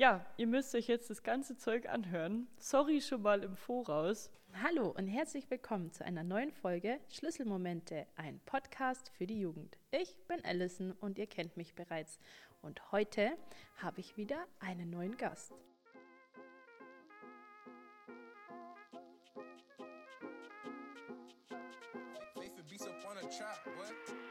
Ja, ihr müsst euch jetzt das ganze Zeug anhören. Sorry schon mal im Voraus. Hallo und herzlich willkommen zu einer neuen Folge Schlüsselmomente, ein Podcast für die Jugend. Ich bin Alison und ihr kennt mich bereits. Und heute habe ich wieder einen neuen Gast. Trap, what?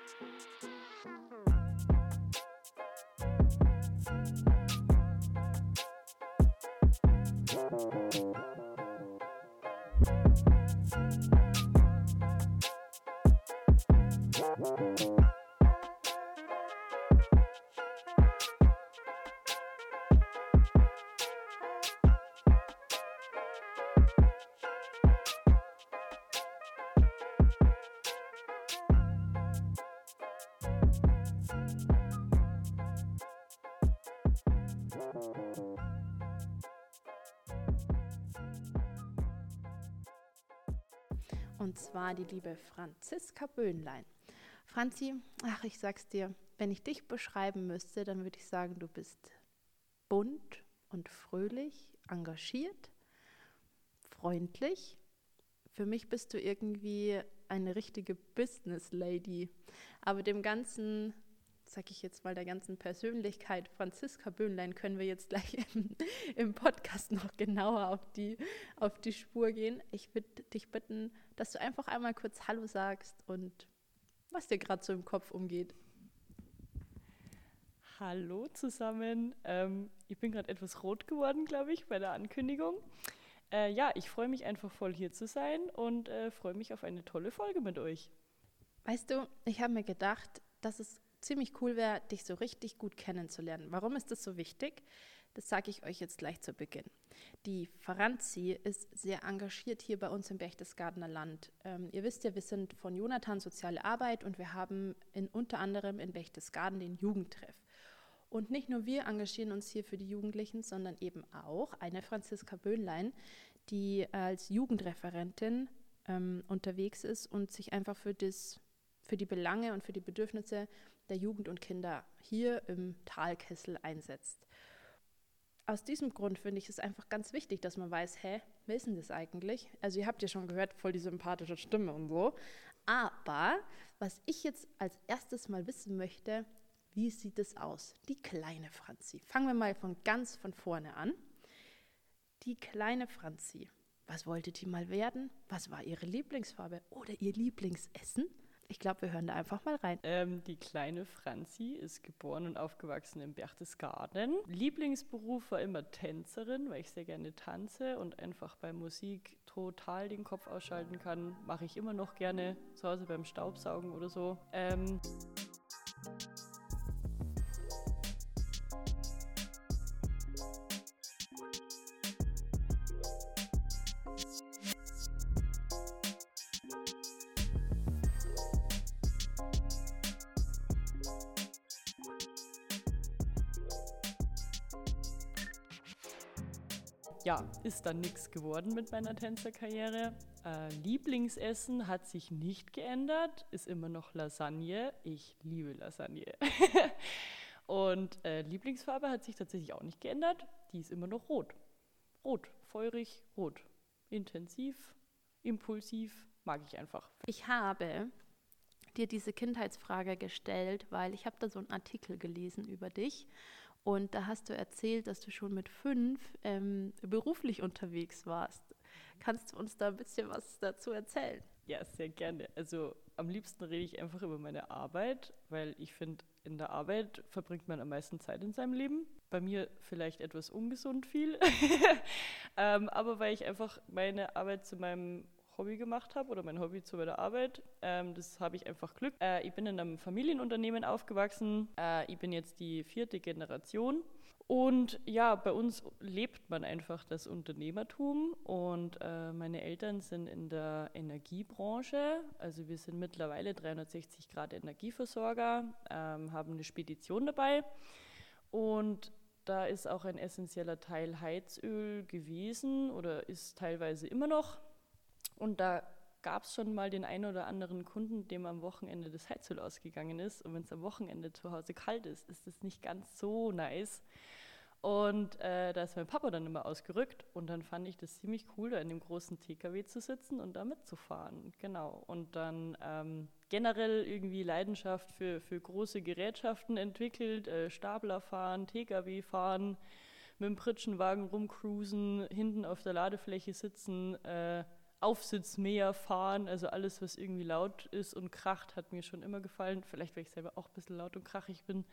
Und zwar die liebe Franziska Böhnlein. Franzi, ach, ich sag's dir, wenn ich dich beschreiben müsste, dann würde ich sagen, du bist bunt und fröhlich, engagiert, freundlich. Für mich bist du irgendwie eine richtige Business Lady. Aber dem ganzen sag ich jetzt mal, der ganzen Persönlichkeit Franziska Böhnlein können wir jetzt gleich im, im, Podcast noch genauer auf die, auf die Spur gehen. Ich würde dich bitten, dass du einfach einmal kurz Hallo sagst und was dir gerade so im Kopf umgeht. Hallo zusammen. Ähm, ich bin gerade etwas rot geworden, glaube ich, bei der Ankündigung. Äh, ja, ich freue mich einfach voll hier zu sein und äh, freue mich auf eine tolle Folge mit euch. Weißt du, ich habe mir gedacht, dass es ziemlich cool wäre, dich so richtig gut kennenzulernen. Warum ist das so wichtig? Das sage ich euch jetzt gleich zu Beginn. Die Franzi ist sehr engagiert hier bei uns im Berchtesgadener Land. Ähm, ihr wisst ja, wir sind von Jonathan Soziale Arbeit und wir haben in, unter anderem in Berchtesgaden den Jugendtreff. Und nicht nur wir engagieren uns hier für die Jugendlichen, sondern eben auch eine Franziska Böhnlein, die als Jugendreferentin ähm, unterwegs ist und sich einfach für, das, für die Belange und für die Bedürfnisse der Jugend und Kinder hier im Talkessel einsetzt. Aus diesem Grund finde ich es einfach ganz wichtig, dass man weiß, hä, wer ist denn das eigentlich? Also ihr habt ja schon gehört, voll die sympathische Stimme und so. Aber was ich jetzt als erstes mal wissen möchte, wie sieht es aus? Die kleine Franzi. Fangen wir mal von ganz von vorne an. Die kleine Franzi. Was wollte die mal werden? Was war ihre Lieblingsfarbe oder ihr Lieblingsessen? Ich glaube, wir hören da einfach mal rein. Ähm, die kleine Franzi ist geboren und aufgewachsen in Berchtesgaden. Lieblingsberuf war immer Tänzerin, weil ich sehr gerne tanze und einfach bei Musik total den Kopf ausschalten kann. Mache ich immer noch gerne zu Hause beim Staubsaugen oder so. Ähm ja, ist dann nichts geworden mit meiner Tänzerkarriere. Äh, Lieblingsessen hat sich nicht geändert, ist immer noch Lasagne. Ich liebe Lasagne. Und äh, Lieblingsfarbe hat sich tatsächlich auch nicht geändert. Die ist immer noch rot. Rot, feurig, rot. Intensiv, impulsiv, mag ich einfach. Ich habe dir diese Kindheitsfrage gestellt, weil ich habe da so einen Artikel gelesen über dich und da hast du erzählt, dass du schon mit fünf ähm, beruflich unterwegs warst. Kannst du uns da ein bisschen was dazu erzählen? Ja, sehr gerne. Also am liebsten rede ich einfach über meine Arbeit, weil ich finde, in der Arbeit verbringt man am meisten Zeit in seinem Leben. Bei mir vielleicht etwas ungesund viel, ähm, aber weil ich einfach meine Arbeit zu meinem Hobby gemacht habe oder mein Hobby zu meiner Arbeit. Ähm, das habe ich einfach Glück. Äh, ich bin in einem Familienunternehmen aufgewachsen. Äh, ich bin jetzt die vierte Generation. Und ja, bei uns lebt man einfach das Unternehmertum und äh, meine Eltern sind in der Energiebranche. Also wir sind mittlerweile 360 Grad Energieversorger, ähm, haben eine Spedition dabei und da ist auch ein essentieller Teil Heizöl gewesen oder ist teilweise immer noch. Und da gab es schon mal den einen oder anderen Kunden, dem am Wochenende das Heizöl ausgegangen ist. Und wenn es am Wochenende zu Hause kalt ist, ist das nicht ganz so nice. Und äh, da ist mein Papa dann immer ausgerückt und dann fand ich das ziemlich cool, da in dem großen TKW zu sitzen und da mitzufahren. Genau. Und dann ähm, generell irgendwie Leidenschaft für, für große Gerätschaften entwickelt, äh, Stapler fahren, TKW fahren, mit dem Pritschenwagen rumcruisen, hinten auf der Ladefläche sitzen, äh, Aufsitzmäher fahren, also alles, was irgendwie laut ist und kracht, hat mir schon immer gefallen. Vielleicht, weil ich selber auch ein bisschen laut und krachig bin.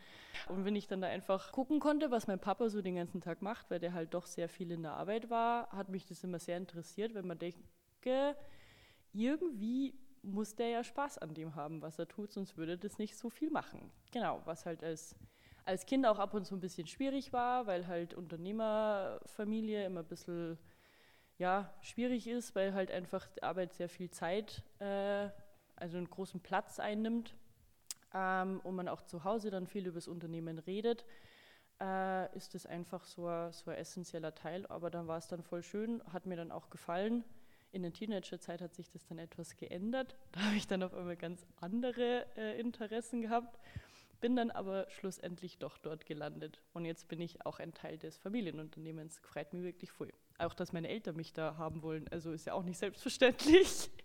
Und wenn ich dann da einfach gucken konnte, was mein Papa so den ganzen Tag macht, weil der halt doch sehr viel in der Arbeit war, hat mich das immer sehr interessiert, wenn man denke, irgendwie muss der ja Spaß an dem haben, was er tut, sonst würde das nicht so viel machen. Genau, was halt als, als Kind auch ab und zu ein bisschen schwierig war, weil halt Unternehmerfamilie immer ein bisschen ja, schwierig ist, weil halt einfach die Arbeit sehr viel Zeit, äh, also einen großen Platz einnimmt ähm, und man auch zu Hause dann viel über das Unternehmen redet, äh, ist das einfach so ein, so ein essentieller Teil. Aber dann war es dann voll schön, hat mir dann auch gefallen. In der Teenagerzeit hat sich das dann etwas geändert. Da habe ich dann auf einmal ganz andere äh, Interessen gehabt bin dann aber schlussendlich doch dort gelandet. Und jetzt bin ich auch ein Teil des Familienunternehmens. Freut mich wirklich voll. Auch, dass meine Eltern mich da haben wollen, also ist ja auch nicht selbstverständlich.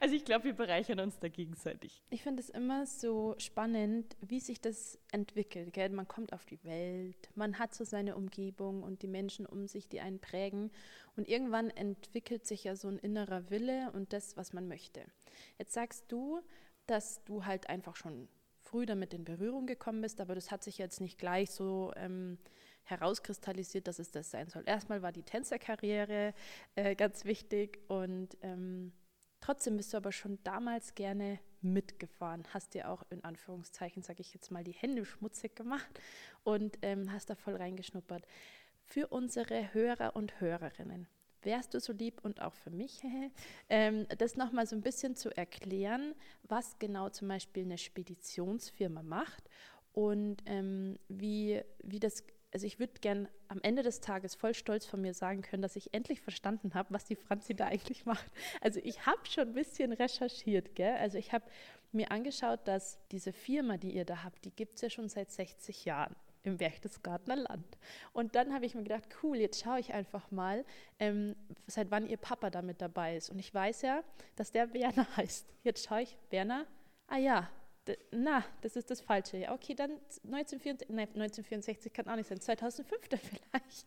Also ich glaube, wir bereichern uns da gegenseitig. Ich finde es immer so spannend, wie sich das entwickelt. Gell? Man kommt auf die Welt, man hat so seine Umgebung und die Menschen um sich, die einen prägen. Und irgendwann entwickelt sich ja so ein innerer Wille und das, was man möchte. Jetzt sagst du, dass du halt einfach schon früh damit in Berührung gekommen bist, aber das hat sich jetzt nicht gleich so ähm, herauskristallisiert, dass es das sein soll. Erstmal war die Tänzerkarriere äh, ganz wichtig und ähm, trotzdem bist du aber schon damals gerne mitgefahren, hast dir auch in Anführungszeichen, sage ich jetzt mal, die Hände schmutzig gemacht und ähm, hast da voll reingeschnuppert. Für unsere Hörer und Hörerinnen, wärst du so lieb und auch für mich, ähm, das nochmal so ein bisschen zu erklären, was genau zum Beispiel eine Speditionsfirma macht und ähm, wie, wie das, also ich würde gern am Ende des Tages voll stolz von mir sagen können, dass ich endlich verstanden habe, was die Franzi da eigentlich macht. Also ich habe schon ein bisschen recherchiert, gell? Also ich habe mir angeschaut, dass diese Firma, die ihr da habt, die gibt es ja schon seit 60 Jahren im Berchtesgadener Land. Und dann habe ich mir gedacht, cool, jetzt schaue ich einfach mal, ähm, seit wann ihr Papa damit dabei ist. Und ich weiß ja, dass der Werner heißt. Jetzt schaue ich, Werner, ah ja, na, das ist das Falsche. Ja, okay, dann 1964, nein, 1964 kann auch nicht sein, 2005 dann vielleicht.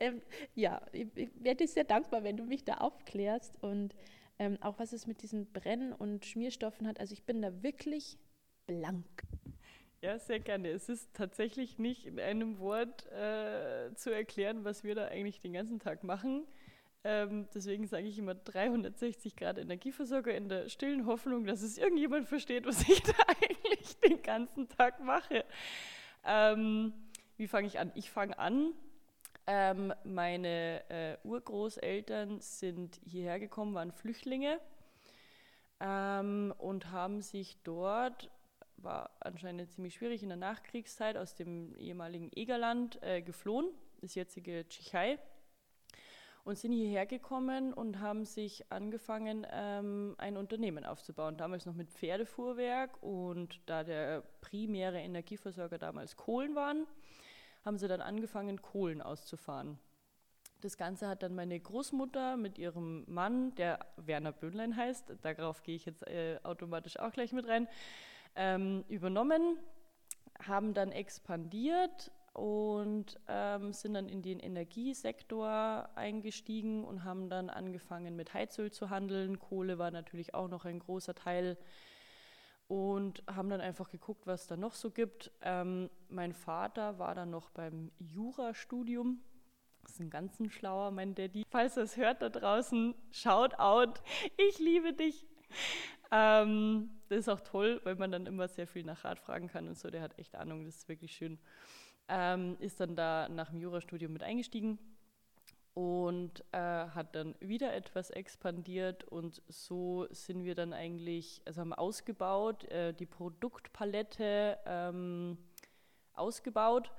ähm, ja, ich, ich werde dir sehr dankbar, wenn du mich da aufklärst und ähm, auch was es mit diesen Brenn- und Schmierstoffen hat. Also ich bin da wirklich blank. Ja, sehr gerne. Es ist tatsächlich nicht in einem Wort äh, zu erklären, was wir da eigentlich den ganzen Tag machen. Ähm, deswegen sage ich immer 360 Grad Energieversorger in der stillen Hoffnung, dass es irgendjemand versteht, was ich da eigentlich den ganzen Tag mache. Ähm, wie fange ich an? Ich fange an. Ähm, meine äh, Urgroßeltern sind hierher gekommen, waren Flüchtlinge ähm, und haben sich dort war anscheinend ziemlich schwierig in der Nachkriegszeit aus dem ehemaligen Egerland äh, geflohen, das jetzige Tschechei, und sind hierher gekommen und haben sich angefangen, ähm, ein Unternehmen aufzubauen. Damals noch mit Pferdefuhrwerk und da der primäre Energieversorger damals Kohlen waren, haben sie dann angefangen, Kohlen auszufahren. Das Ganze hat dann meine Großmutter mit ihrem Mann, der Werner Böhnlein heißt, darauf gehe ich jetzt äh, automatisch auch gleich mit rein, ähm, übernommen, haben dann expandiert und ähm, sind dann in den Energiesektor eingestiegen und haben dann angefangen mit Heizöl zu handeln. Kohle war natürlich auch noch ein großer Teil und haben dann einfach geguckt, was da noch so gibt. Ähm, mein Vater war dann noch beim Jurastudium. Das ist ein ganz schlauer, mein Daddy. Falls er es hört da draußen, shout out. Ich liebe dich. Ähm, das ist auch toll, weil man dann immer sehr viel nach Rat fragen kann und so. Der hat echt Ahnung, das ist wirklich schön. Ähm, ist dann da nach dem Jurastudium mit eingestiegen und äh, hat dann wieder etwas expandiert und so sind wir dann eigentlich, also haben ausgebaut, äh, die Produktpalette ähm, ausgebaut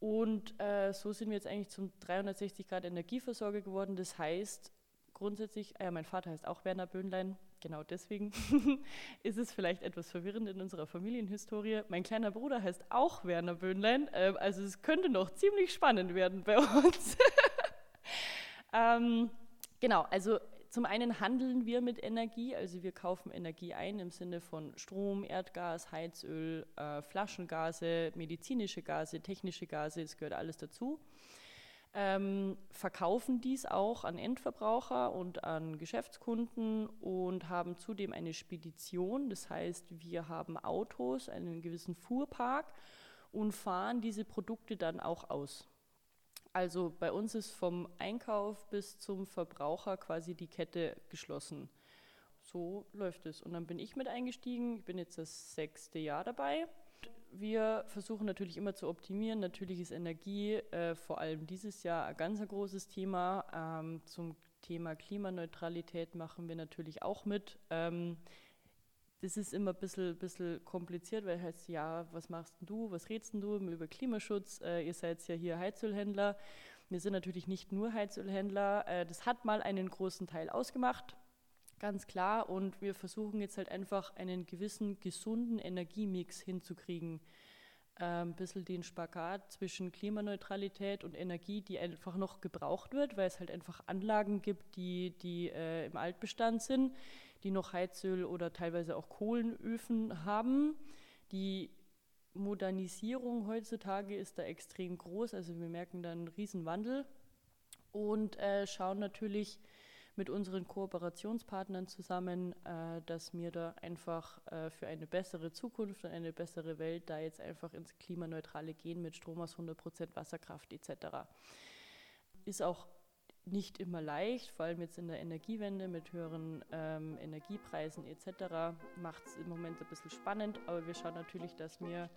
und äh, so sind wir jetzt eigentlich zum 360 Grad Energieversorger geworden. Das heißt grundsätzlich, äh, mein Vater heißt auch Werner Böhnlein, genau deswegen ist es vielleicht etwas verwirrend in unserer Familienhistorie. Mein kleiner Bruder heißt auch Werner Böhnlein, äh, also es könnte noch ziemlich spannend werden bei uns. ähm, genau, also zum einen handeln wir mit Energie, also wir kaufen Energie ein im Sinne von Strom, Erdgas, Heizöl, äh, Flaschengase, medizinische Gase, technische Gase, es gehört alles dazu. Ähm, verkaufen dies auch an Endverbraucher und an Geschäftskunden und haben zudem eine Spedition. Das heißt, wir haben Autos, einen gewissen Fuhrpark und fahren diese Produkte dann auch aus. Also bei uns ist vom Einkauf bis zum Verbraucher quasi die Kette geschlossen. So läuft es. Und dann bin ich mit eingestiegen. Ich bin jetzt das sechste Jahr dabei. Wir versuchen natürlich immer zu optimieren. Natürlich ist Energie äh, vor allem dieses Jahr ein ganz großes Thema. Ähm, zum Thema Klimaneutralität machen wir natürlich auch mit. Ähm, das ist immer ein bisschen, bisschen kompliziert, weil heißt, ja, was machst du, was redest du über Klimaschutz? Äh, ihr seid ja hier Heizölhändler. Wir sind natürlich nicht nur Heizölhändler. Äh, das hat mal einen großen Teil ausgemacht, ganz klar. Und wir versuchen jetzt halt einfach einen gewissen gesunden Energiemix hinzukriegen. Ein bisschen den Spagat zwischen Klimaneutralität und Energie, die einfach noch gebraucht wird, weil es halt einfach Anlagen gibt, die, die äh, im Altbestand sind die noch Heizöl oder teilweise auch Kohlenöfen haben. Die Modernisierung heutzutage ist da extrem groß, also wir merken da einen Riesenwandel und äh, schauen natürlich mit unseren Kooperationspartnern zusammen, äh, dass wir da einfach äh, für eine bessere Zukunft und eine bessere Welt da jetzt einfach ins Klimaneutrale gehen mit Strom aus 100% Wasserkraft etc. Ist auch nicht immer leicht, vor allem jetzt in der Energiewende mit höheren ähm, Energiepreisen etc. macht es im Moment ein bisschen spannend, aber wir schauen natürlich, dass wir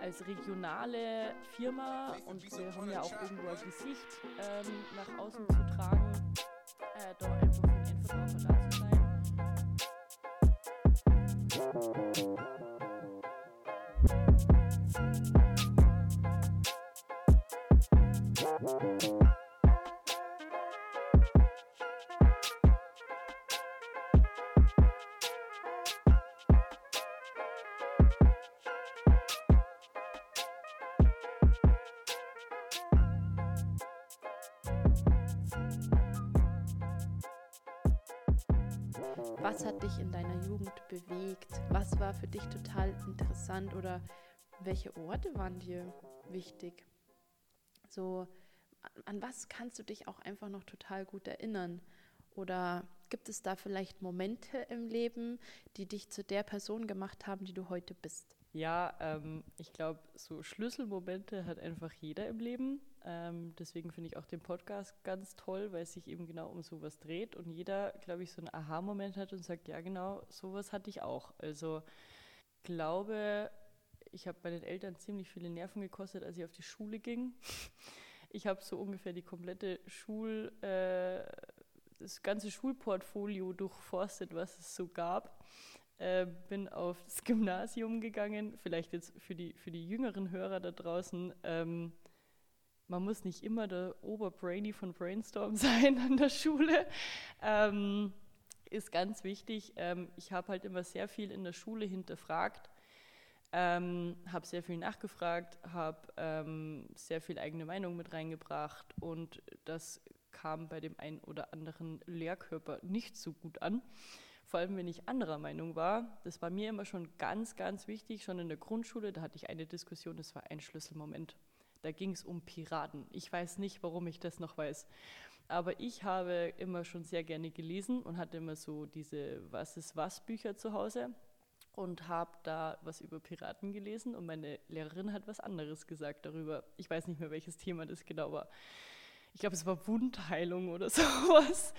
als regionale Firma und wir haben ja auch irgendwo ein Gesicht ähm, nach außen zu tragen, äh, da dich total interessant oder welche Orte waren dir wichtig? So, an was kannst du dich auch einfach noch total gut erinnern? Oder gibt es da vielleicht Momente im Leben, die dich zu der Person gemacht haben, die du heute bist? Ja, ähm, ich glaube, so Schlüsselmomente hat einfach jeder im Leben. Ähm, deswegen finde ich auch den Podcast ganz toll, weil es sich eben genau um sowas dreht und jeder, glaube ich, so einen Aha-Moment hat und sagt, ja genau, sowas hatte ich auch. Also glaube, ich habe meinen Eltern ziemlich viele Nerven gekostet, als ich auf die Schule ging. Ich habe so ungefähr die komplette Schul, äh, das ganze Schulportfolio durchforstet, was es so gab äh, bin aufs Gymnasium gegangen. Vielleicht jetzt für die, für die jüngeren Hörer da draußen. Ähm, man muss nicht immer der Oberbrainy von Brainstorm sein an der Schule. Ähm, ist ganz wichtig. Ähm, ich habe halt immer sehr viel in der Schule hinterfragt, ähm, habe sehr viel nachgefragt, habe ähm, sehr viel eigene Meinung mit reingebracht und das kam bei dem einen oder anderen Lehrkörper nicht so gut an vor allem wenn ich anderer Meinung war. Das war mir immer schon ganz, ganz wichtig, schon in der Grundschule. Da hatte ich eine Diskussion, das war ein Schlüsselmoment. Da ging es um Piraten. Ich weiß nicht, warum ich das noch weiß. Aber ich habe immer schon sehr gerne gelesen und hatte immer so diese Was ist was Bücher zu Hause und habe da was über Piraten gelesen und meine Lehrerin hat was anderes gesagt darüber. Ich weiß nicht mehr, welches Thema das genau war ich glaube, es war Wundheilung oder sowas.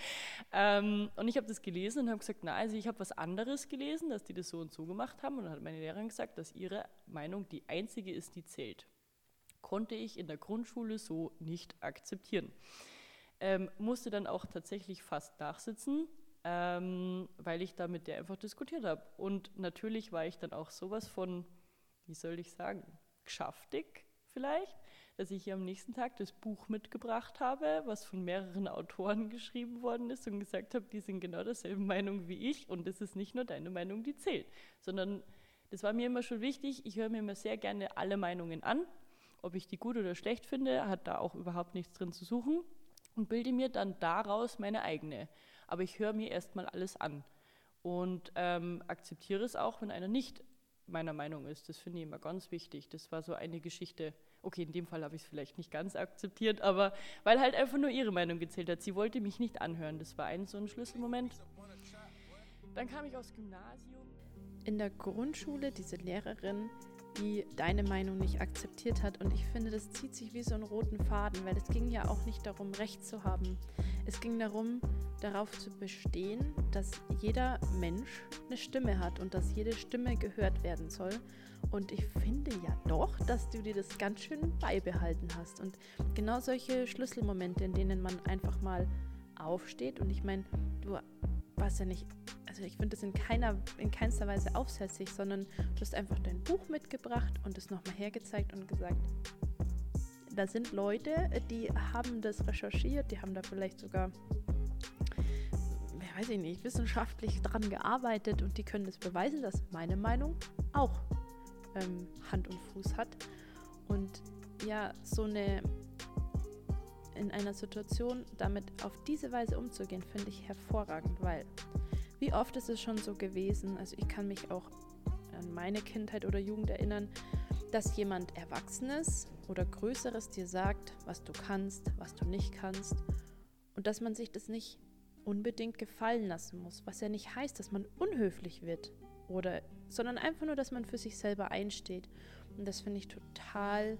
Ähm, und ich habe das gelesen und habe gesagt, na, also ich habe was anderes gelesen, dass die das so und so gemacht haben. Und dann hat meine Lehrerin gesagt, dass ihre Meinung die einzige ist, die zählt. Konnte ich in der Grundschule so nicht akzeptieren. Ähm, musste dann auch tatsächlich fast nachsitzen, ähm, weil ich da mit der einfach diskutiert habe. Und natürlich war ich dann auch sowas von, wie soll ich sagen, geschäftig vielleicht, dass ich am nächsten Tag das Buch mitgebracht habe, was von mehreren Autoren geschrieben worden ist und gesagt habe, die sind genau derselben Meinung wie ich und es ist nicht nur deine Meinung, die zählt, sondern das war mir immer schon wichtig. Ich höre mir immer sehr gerne alle Meinungen an. Ob ich die gut oder schlecht finde, hat da auch überhaupt nichts drin zu suchen und bilde mir dann daraus meine eigene. Aber ich höre mir erstmal alles an und ähm, akzeptiere es auch, wenn einer nicht meiner Meinung ist. Das finde ich immer ganz wichtig. Das war so eine Geschichte. Okay, in dem Fall habe ich es vielleicht nicht ganz akzeptiert, aber weil halt einfach nur ihre Meinung gezählt hat. Sie wollte mich nicht anhören. Das war ein so ein Schlüsselmoment. Dann kam ich aufs Gymnasium. In der Grundschule diese Lehrerin, die deine Meinung nicht akzeptiert hat. Und ich finde, das zieht sich wie so einen roten Faden, weil es ging ja auch nicht darum, Recht zu haben. Es ging darum, darauf zu bestehen, dass jeder Mensch eine Stimme hat und dass jede Stimme gehört werden soll. Und ich finde ja doch, dass du dir das ganz schön beibehalten hast. Und genau solche Schlüsselmomente, in denen man einfach mal aufsteht. Und ich meine, du warst ja nicht, also ich finde das in keiner, in keinster Weise aufsätzlich, sondern du hast einfach dein Buch mitgebracht und es nochmal hergezeigt und gesagt, da sind Leute, die haben das recherchiert, die haben da vielleicht sogar, weiß ich nicht, wissenschaftlich dran gearbeitet und die können das beweisen, dass meine Meinung auch ähm, Hand und Fuß hat. Und ja, so eine in einer Situation damit auf diese Weise umzugehen, finde ich hervorragend, weil wie oft ist es schon so gewesen, also ich kann mich auch an meine Kindheit oder Jugend erinnern, dass jemand Erwachsenes oder Größeres dir sagt, was du kannst, was du nicht kannst und dass man sich das nicht unbedingt gefallen lassen muss, was ja nicht heißt, dass man unhöflich wird oder sondern einfach nur, dass man für sich selber einsteht und das finde ich total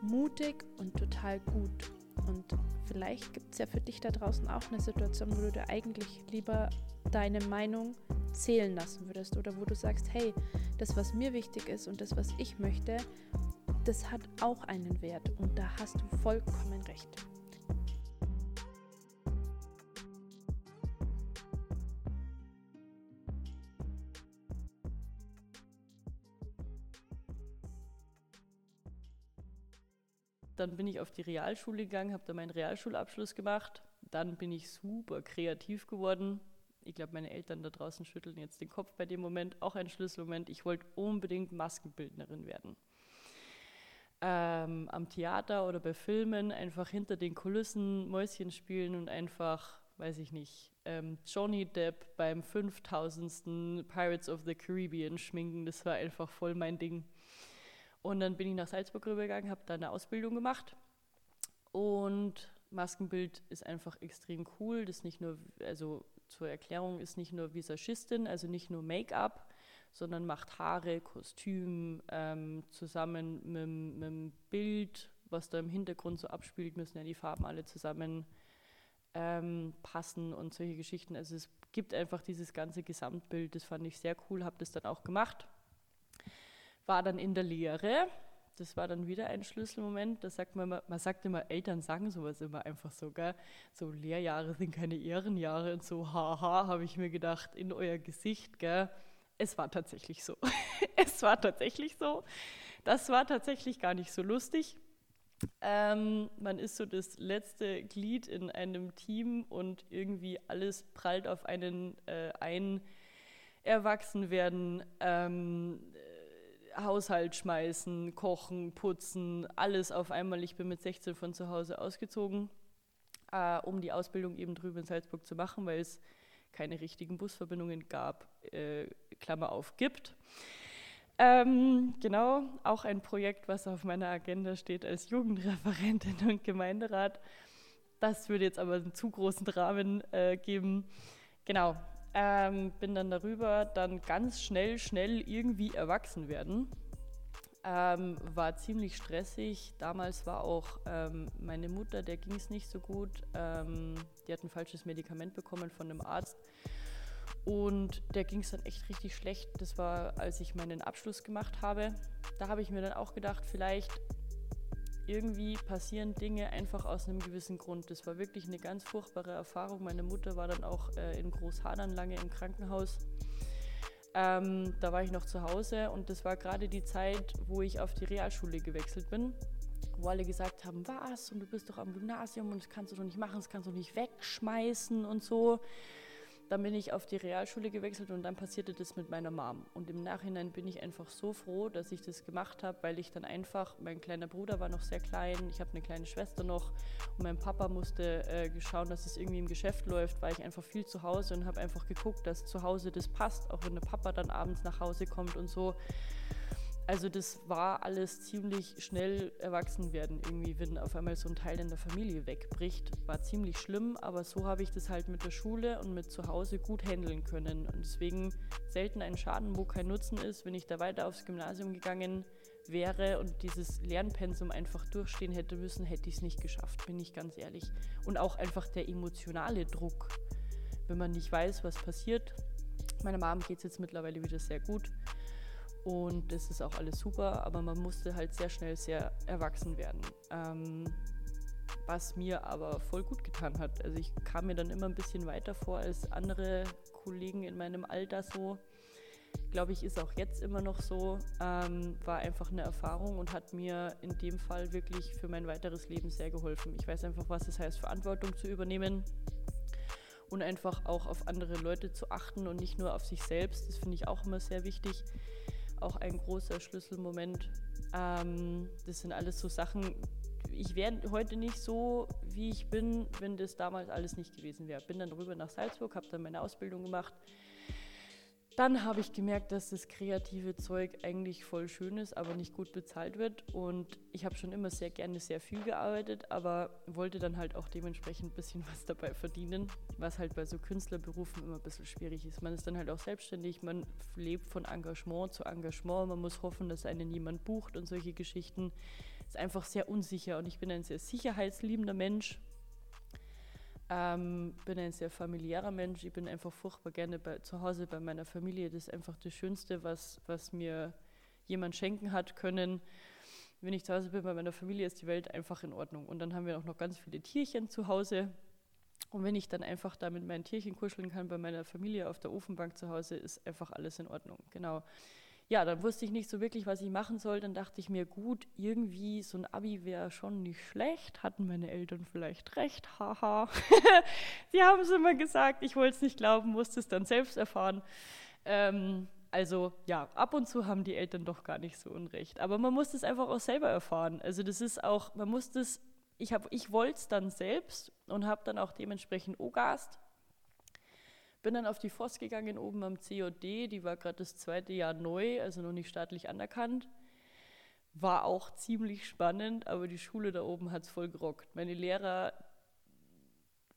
mutig und total gut. Und vielleicht gibt es ja für dich da draußen auch eine Situation, wo du dir eigentlich lieber deine Meinung zählen lassen würdest oder wo du sagst, hey, das, was mir wichtig ist und das, was ich möchte, das hat auch einen Wert und da hast du vollkommen recht. Dann bin ich auf die Realschule gegangen, habe da meinen Realschulabschluss gemacht. Dann bin ich super kreativ geworden. Ich glaube, meine Eltern da draußen schütteln jetzt den Kopf bei dem Moment. Auch ein Schlüsselmoment. Ich wollte unbedingt Maskenbildnerin werden. Ähm, am Theater oder bei Filmen einfach hinter den Kulissen Mäuschen spielen und einfach, weiß ich nicht, ähm, Johnny Depp beim 5000. Pirates of the Caribbean schminken. Das war einfach voll mein Ding. Und dann bin ich nach Salzburg rübergegangen, habe da eine Ausbildung gemacht. Und Maskenbild ist einfach extrem cool. Das nicht nur, also zur Erklärung ist nicht nur Visagistin, also nicht nur Make-up, sondern macht Haare, Kostüm ähm, zusammen mit, mit dem Bild, was da im Hintergrund so abspielt, müssen ja die Farben alle zusammen ähm, passen und solche Geschichten. Also es gibt einfach dieses ganze Gesamtbild, das fand ich sehr cool, habe das dann auch gemacht war dann in der Lehre. Das war dann wieder ein Schlüsselmoment. Da sagt man immer, man sagt immer, Eltern sagen sowas immer einfach so, gell? So Lehrjahre sind keine Ehrenjahre und so, haha, habe ich mir gedacht, in euer Gesicht, gell? Es war tatsächlich so. es war tatsächlich so. Das war tatsächlich gar nicht so lustig. Ähm, man ist so das letzte Glied in einem Team und irgendwie alles prallt auf einen äh, ein. Erwachsen werden, ähm, Haushalt schmeißen, kochen, putzen, alles auf einmal. Ich bin mit 16 von zu Hause ausgezogen, äh, um die Ausbildung eben drüben in Salzburg zu machen, weil es keine richtigen Busverbindungen gab, äh, Klammer auf, gibt. Ähm, genau, auch ein Projekt, was auf meiner Agenda steht als Jugendreferentin und Gemeinderat. Das würde jetzt aber einen zu großen Rahmen äh, geben. Genau, ähm, bin dann darüber, dann ganz schnell, schnell irgendwie erwachsen werden. Ähm, war ziemlich stressig. Damals war auch ähm, meine Mutter, der ging es nicht so gut. Ähm, die hat ein falsches Medikament bekommen von einem Arzt. Und der ging es dann echt richtig schlecht. Das war, als ich meinen Abschluss gemacht habe. Da habe ich mir dann auch gedacht, vielleicht irgendwie passieren Dinge einfach aus einem gewissen Grund. Das war wirklich eine ganz furchtbare Erfahrung. Meine Mutter war dann auch äh, in Großhadern lange im Krankenhaus. Ähm, da war ich noch zu Hause und das war gerade die Zeit, wo ich auf die Realschule gewechselt bin, wo alle gesagt haben, was, und du bist doch am Gymnasium und das kannst du doch nicht machen, das kannst du nicht wegschmeißen und so. Dann bin ich auf die Realschule gewechselt und dann passierte das mit meiner Mom. Und im Nachhinein bin ich einfach so froh, dass ich das gemacht habe, weil ich dann einfach, mein kleiner Bruder war noch sehr klein, ich habe eine kleine Schwester noch und mein Papa musste äh, schauen, dass es irgendwie im Geschäft läuft, war ich einfach viel zu Hause und habe einfach geguckt, dass zu Hause das passt, auch wenn der Papa dann abends nach Hause kommt und so. Also das war alles ziemlich schnell erwachsen werden, irgendwie, wenn auf einmal so ein Teil in der Familie wegbricht. War ziemlich schlimm, aber so habe ich das halt mit der Schule und mit zu Hause gut handeln können. Und deswegen selten ein Schaden, wo kein Nutzen ist. Wenn ich da weiter aufs Gymnasium gegangen wäre und dieses Lernpensum einfach durchstehen hätte müssen, hätte ich es nicht geschafft, bin ich ganz ehrlich. Und auch einfach der emotionale Druck, wenn man nicht weiß, was passiert. Meiner Mom geht es jetzt mittlerweile wieder sehr gut und das ist auch alles super, aber man musste halt sehr schnell sehr erwachsen werden. Ähm, was mir aber voll gut getan hat. Also ich kam mir dann immer ein bisschen weiter vor als andere Kollegen in meinem Alter so. Glaube ich, ist auch jetzt immer noch so. Ähm, war einfach eine Erfahrung und hat mir in dem Fall wirklich für mein weiteres Leben sehr geholfen. Ich weiß einfach, was es heißt, Verantwortung zu übernehmen und einfach auch auf andere Leute zu achten und nicht nur auf sich selbst. Das finde ich auch immer sehr wichtig auch ein großer Schlüsselmoment. Ähm, das sind alles so Sachen, ich wäre heute nicht so, wie ich bin, wenn das damals alles nicht gewesen wäre. Bin dann rüber nach Salzburg, habe dann meine Ausbildung gemacht, dann habe ich gemerkt, dass das kreative Zeug eigentlich voll schön ist, aber nicht gut bezahlt wird. Und ich habe schon immer sehr gerne sehr viel gearbeitet, aber wollte dann halt auch dementsprechend ein bisschen was dabei verdienen, was halt bei so Künstlerberufen immer ein bisschen schwierig ist. Man ist dann halt auch selbstständig, man lebt von Engagement zu Engagement, man muss hoffen, dass einen niemand bucht und solche Geschichten. Ist einfach sehr unsicher und ich bin ein sehr sicherheitsliebender Mensch ähm, bin ein sehr familiärer Mensch. Ich bin einfach furchtbar gerne bei, zu Hause bei meiner Familie. Das ist einfach das Schönste, was, was mir jemand schenken hat können. Wenn ich zu Hause bin bei meiner Familie, ist die Welt einfach in Ordnung. Und dann haben wir auch noch ganz viele Tierchen zu Hause. Und wenn ich dann einfach da mit meinen Tierchen kuscheln kann bei meiner Familie auf der Ofenbank zu Hause, ist einfach alles in Ordnung. Genau ja, dann wusste ich nicht so wirklich, was ich machen soll. Dann dachte ich mir, gut, irgendwie so ein Abi wäre schon nicht schlecht. Hatten meine Eltern vielleicht recht, haha. Sie haben es immer gesagt, ich wollte es nicht glauben, musste es dann selbst erfahren. Ähm, also ja, ab und zu haben die Eltern doch gar nicht so unrecht. Aber man muss es einfach auch selber erfahren. Also das ist auch, man muss das, ich, ich wollte es dann selbst und habe dann auch dementsprechend OGAST bin dann auf die FOS gegangen, oben am COD, die war gerade das zweite Jahr neu, also noch nicht staatlich anerkannt. War auch ziemlich spannend, aber die Schule da oben hat es voll gerockt. Meine Lehrer,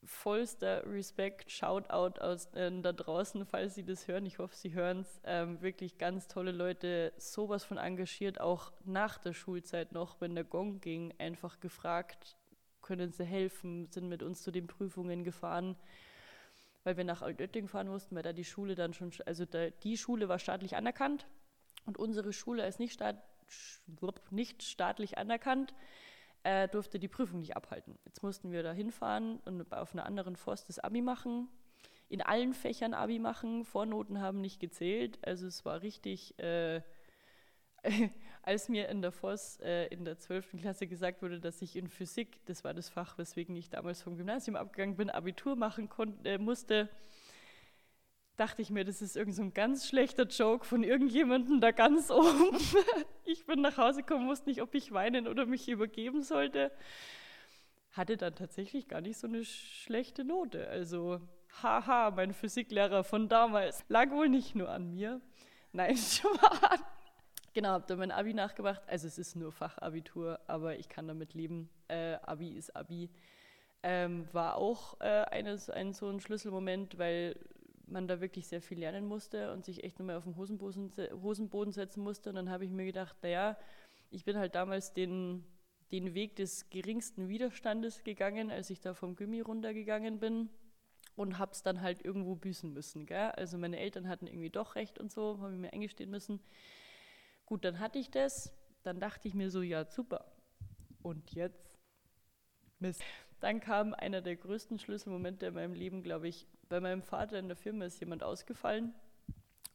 vollster Respekt, Shoutout aus äh, da draußen, falls Sie das hören. Ich hoffe, Sie hören es. Ähm, wirklich ganz tolle Leute, sowas von engagiert, auch nach der Schulzeit noch, wenn der Gong ging, einfach gefragt, können Sie helfen, sind mit uns zu den Prüfungen gefahren weil wir nach Altötting fahren mussten, weil da die Schule dann schon, also da, die Schule war staatlich anerkannt und unsere Schule ist nicht, staat, nicht staatlich anerkannt, äh, durfte die Prüfung nicht abhalten. Jetzt mussten wir da hinfahren und auf einer anderen Forst das Abi machen, in allen Fächern Abi machen, Vornoten haben nicht gezählt, also es war richtig... Äh, als mir in der FOS äh, in der 12. Klasse gesagt wurde, dass ich in Physik, das war das Fach, weswegen ich damals vom Gymnasium abgegangen bin, Abitur machen äh, musste, dachte ich mir, das ist irgend so ein ganz schlechter Joke von irgendjemandem da ganz oben. ich bin nach Hause gekommen, wusste nicht, ob ich weinen oder mich übergeben sollte. Hatte dann tatsächlich gar nicht so eine schlechte Note. Also, haha, mein Physiklehrer von damals. Lag wohl nicht nur an mir. Nein, schon mal. Genau, habe dann mein Abi nachgemacht. Also es ist nur Fachabitur, aber ich kann damit leben. Äh, Abi ist Abi. Ähm, war auch äh, eines, ein so ein Schlüsselmoment, weil man da wirklich sehr viel lernen musste und sich echt nochmal auf den Hosenboden, Hosenboden setzen musste. Und dann habe ich mir gedacht, naja, ich bin halt damals den, den Weg des geringsten Widerstandes gegangen, als ich da vom Gummi runtergegangen bin und habe es dann halt irgendwo büßen müssen. Gell? Also meine Eltern hatten irgendwie doch recht und so, habe ich mir eingestehen müssen. Gut, dann hatte ich das. Dann dachte ich mir so, ja, super. Und jetzt? Mist. Dann kam einer der größten Schlüsselmomente in meinem Leben, glaube ich. Bei meinem Vater in der Firma ist jemand ausgefallen.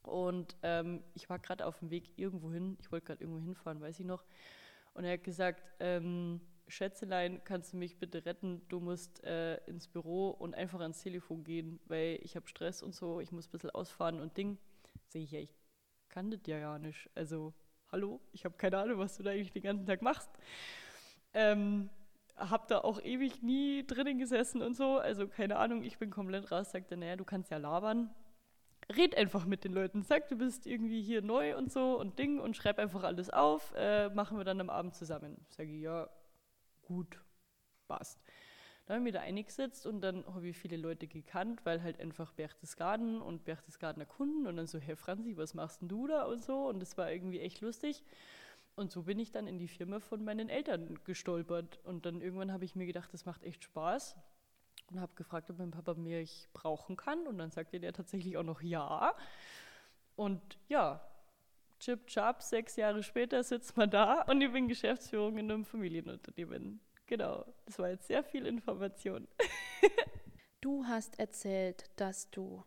Und ähm, ich war gerade auf dem Weg irgendwo hin. Ich wollte gerade irgendwo hinfahren, weiß ich noch. Und er hat gesagt, ähm, Schätzelein, kannst du mich bitte retten? Du musst äh, ins Büro und einfach ans Telefon gehen, weil ich habe Stress und so. Ich muss ein bisschen ausfahren und Ding. Sehe ich ja, ich kann das ja gar nicht. Also, hallo, ich habe keine Ahnung, was du da eigentlich den ganzen Tag machst. Ähm, hab da auch ewig nie drinnen gesessen und so. Also, keine Ahnung, ich bin komplett raus. Sagte, naja, du kannst ja labern. Red einfach mit den Leuten. Sag, du bist irgendwie hier neu und so und Ding und schreib einfach alles auf. Äh, machen wir dann am Abend zusammen. Sage ich, ja, gut, passt. Dann habe ich mich da eingesetzt und dann habe ich viele Leute gekannt, weil halt einfach Berchtesgaden und Berchtesgadener Kunden und dann so, Herr Franzi, was machst denn du da und so und das war irgendwie echt lustig. Und so bin ich dann in die Firma von meinen Eltern gestolpert und dann irgendwann habe ich mir gedacht, das macht echt Spaß und habe gefragt, ob mein Papa mich brauchen kann und dann sagte der tatsächlich auch noch ja. Und ja, Chip Chap, sechs Jahre später sitzt man da und ich bin Geschäftsführung in einem Familienunternehmen. Genau, das war jetzt sehr viel Information. Du hast erzählt, dass du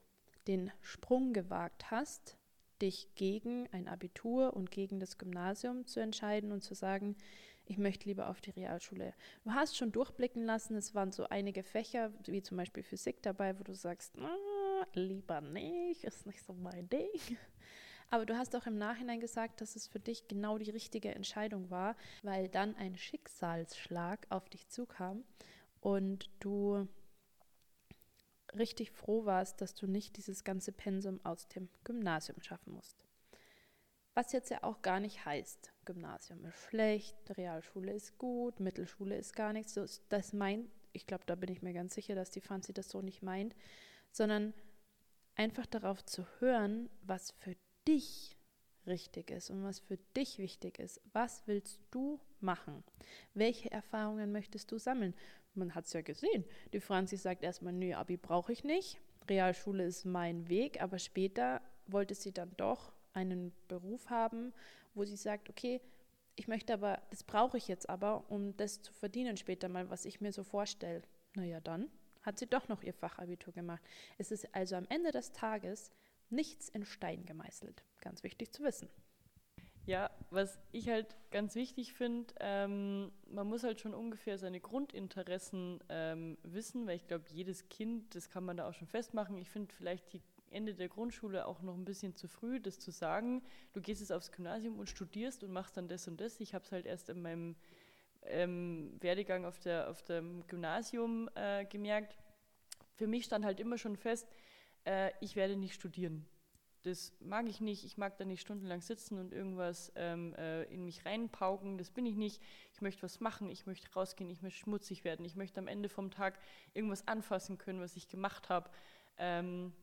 den Sprung gewagt hast, dich gegen ein Abitur und gegen das Gymnasium zu entscheiden und zu sagen, ich möchte lieber auf die Realschule. Du hast schon durchblicken lassen, es waren so einige Fächer, wie zum Beispiel Physik dabei, wo du sagst, ah, lieber nicht, ist nicht so mein Ding. Aber du hast auch im Nachhinein gesagt, dass es für dich genau die richtige Entscheidung war, weil dann ein Schicksalsschlag auf dich zukam und du richtig froh warst, dass du nicht dieses ganze Pensum aus dem Gymnasium schaffen musst. Was jetzt ja auch gar nicht heißt, Gymnasium ist schlecht, Realschule ist gut, Mittelschule ist gar nichts. Das meint, ich glaube, da bin ich mir ganz sicher, dass die Franzi das so nicht meint, sondern einfach darauf zu hören, was für dich richtig ist und was für dich wichtig ist. Was willst du machen? Welche Erfahrungen möchtest du sammeln? Man hat es ja gesehen. Die Franzi sagt erstmal, nö, Abi brauche ich nicht. Realschule ist mein Weg, aber später wollte sie dann doch einen Beruf haben, wo sie sagt, okay, ich möchte aber, das brauche ich jetzt aber, um das zu verdienen später mal, was ich mir so vorstelle. Naja, dann hat sie doch noch ihr Fachabitur gemacht. Es ist also am Ende des Tages nichts in Stein gemeißelt. Ganz wichtig zu wissen. Ja, was ich halt ganz wichtig finde, ähm, man muss halt schon ungefähr seine Grundinteressen ähm, wissen, weil ich glaube, jedes Kind, das kann man da auch schon festmachen. Ich finde vielleicht die Ende der Grundschule auch noch ein bisschen zu früh, das zu sagen, du gehst jetzt aufs Gymnasium und studierst und machst dann das und das. Ich habe es halt erst in meinem ähm, Werdegang auf, der, auf dem Gymnasium äh, gemerkt. Für mich stand halt immer schon fest, äh, ich werde nicht studieren. Das mag ich nicht. Ich mag da nicht stundenlang sitzen und irgendwas ähm, äh, in mich reinpauken. Das bin ich nicht. Ich möchte was machen. Ich möchte rausgehen. Ich möchte schmutzig werden. Ich möchte am Ende vom Tag irgendwas anfassen können, was ich gemacht habe. Ähm,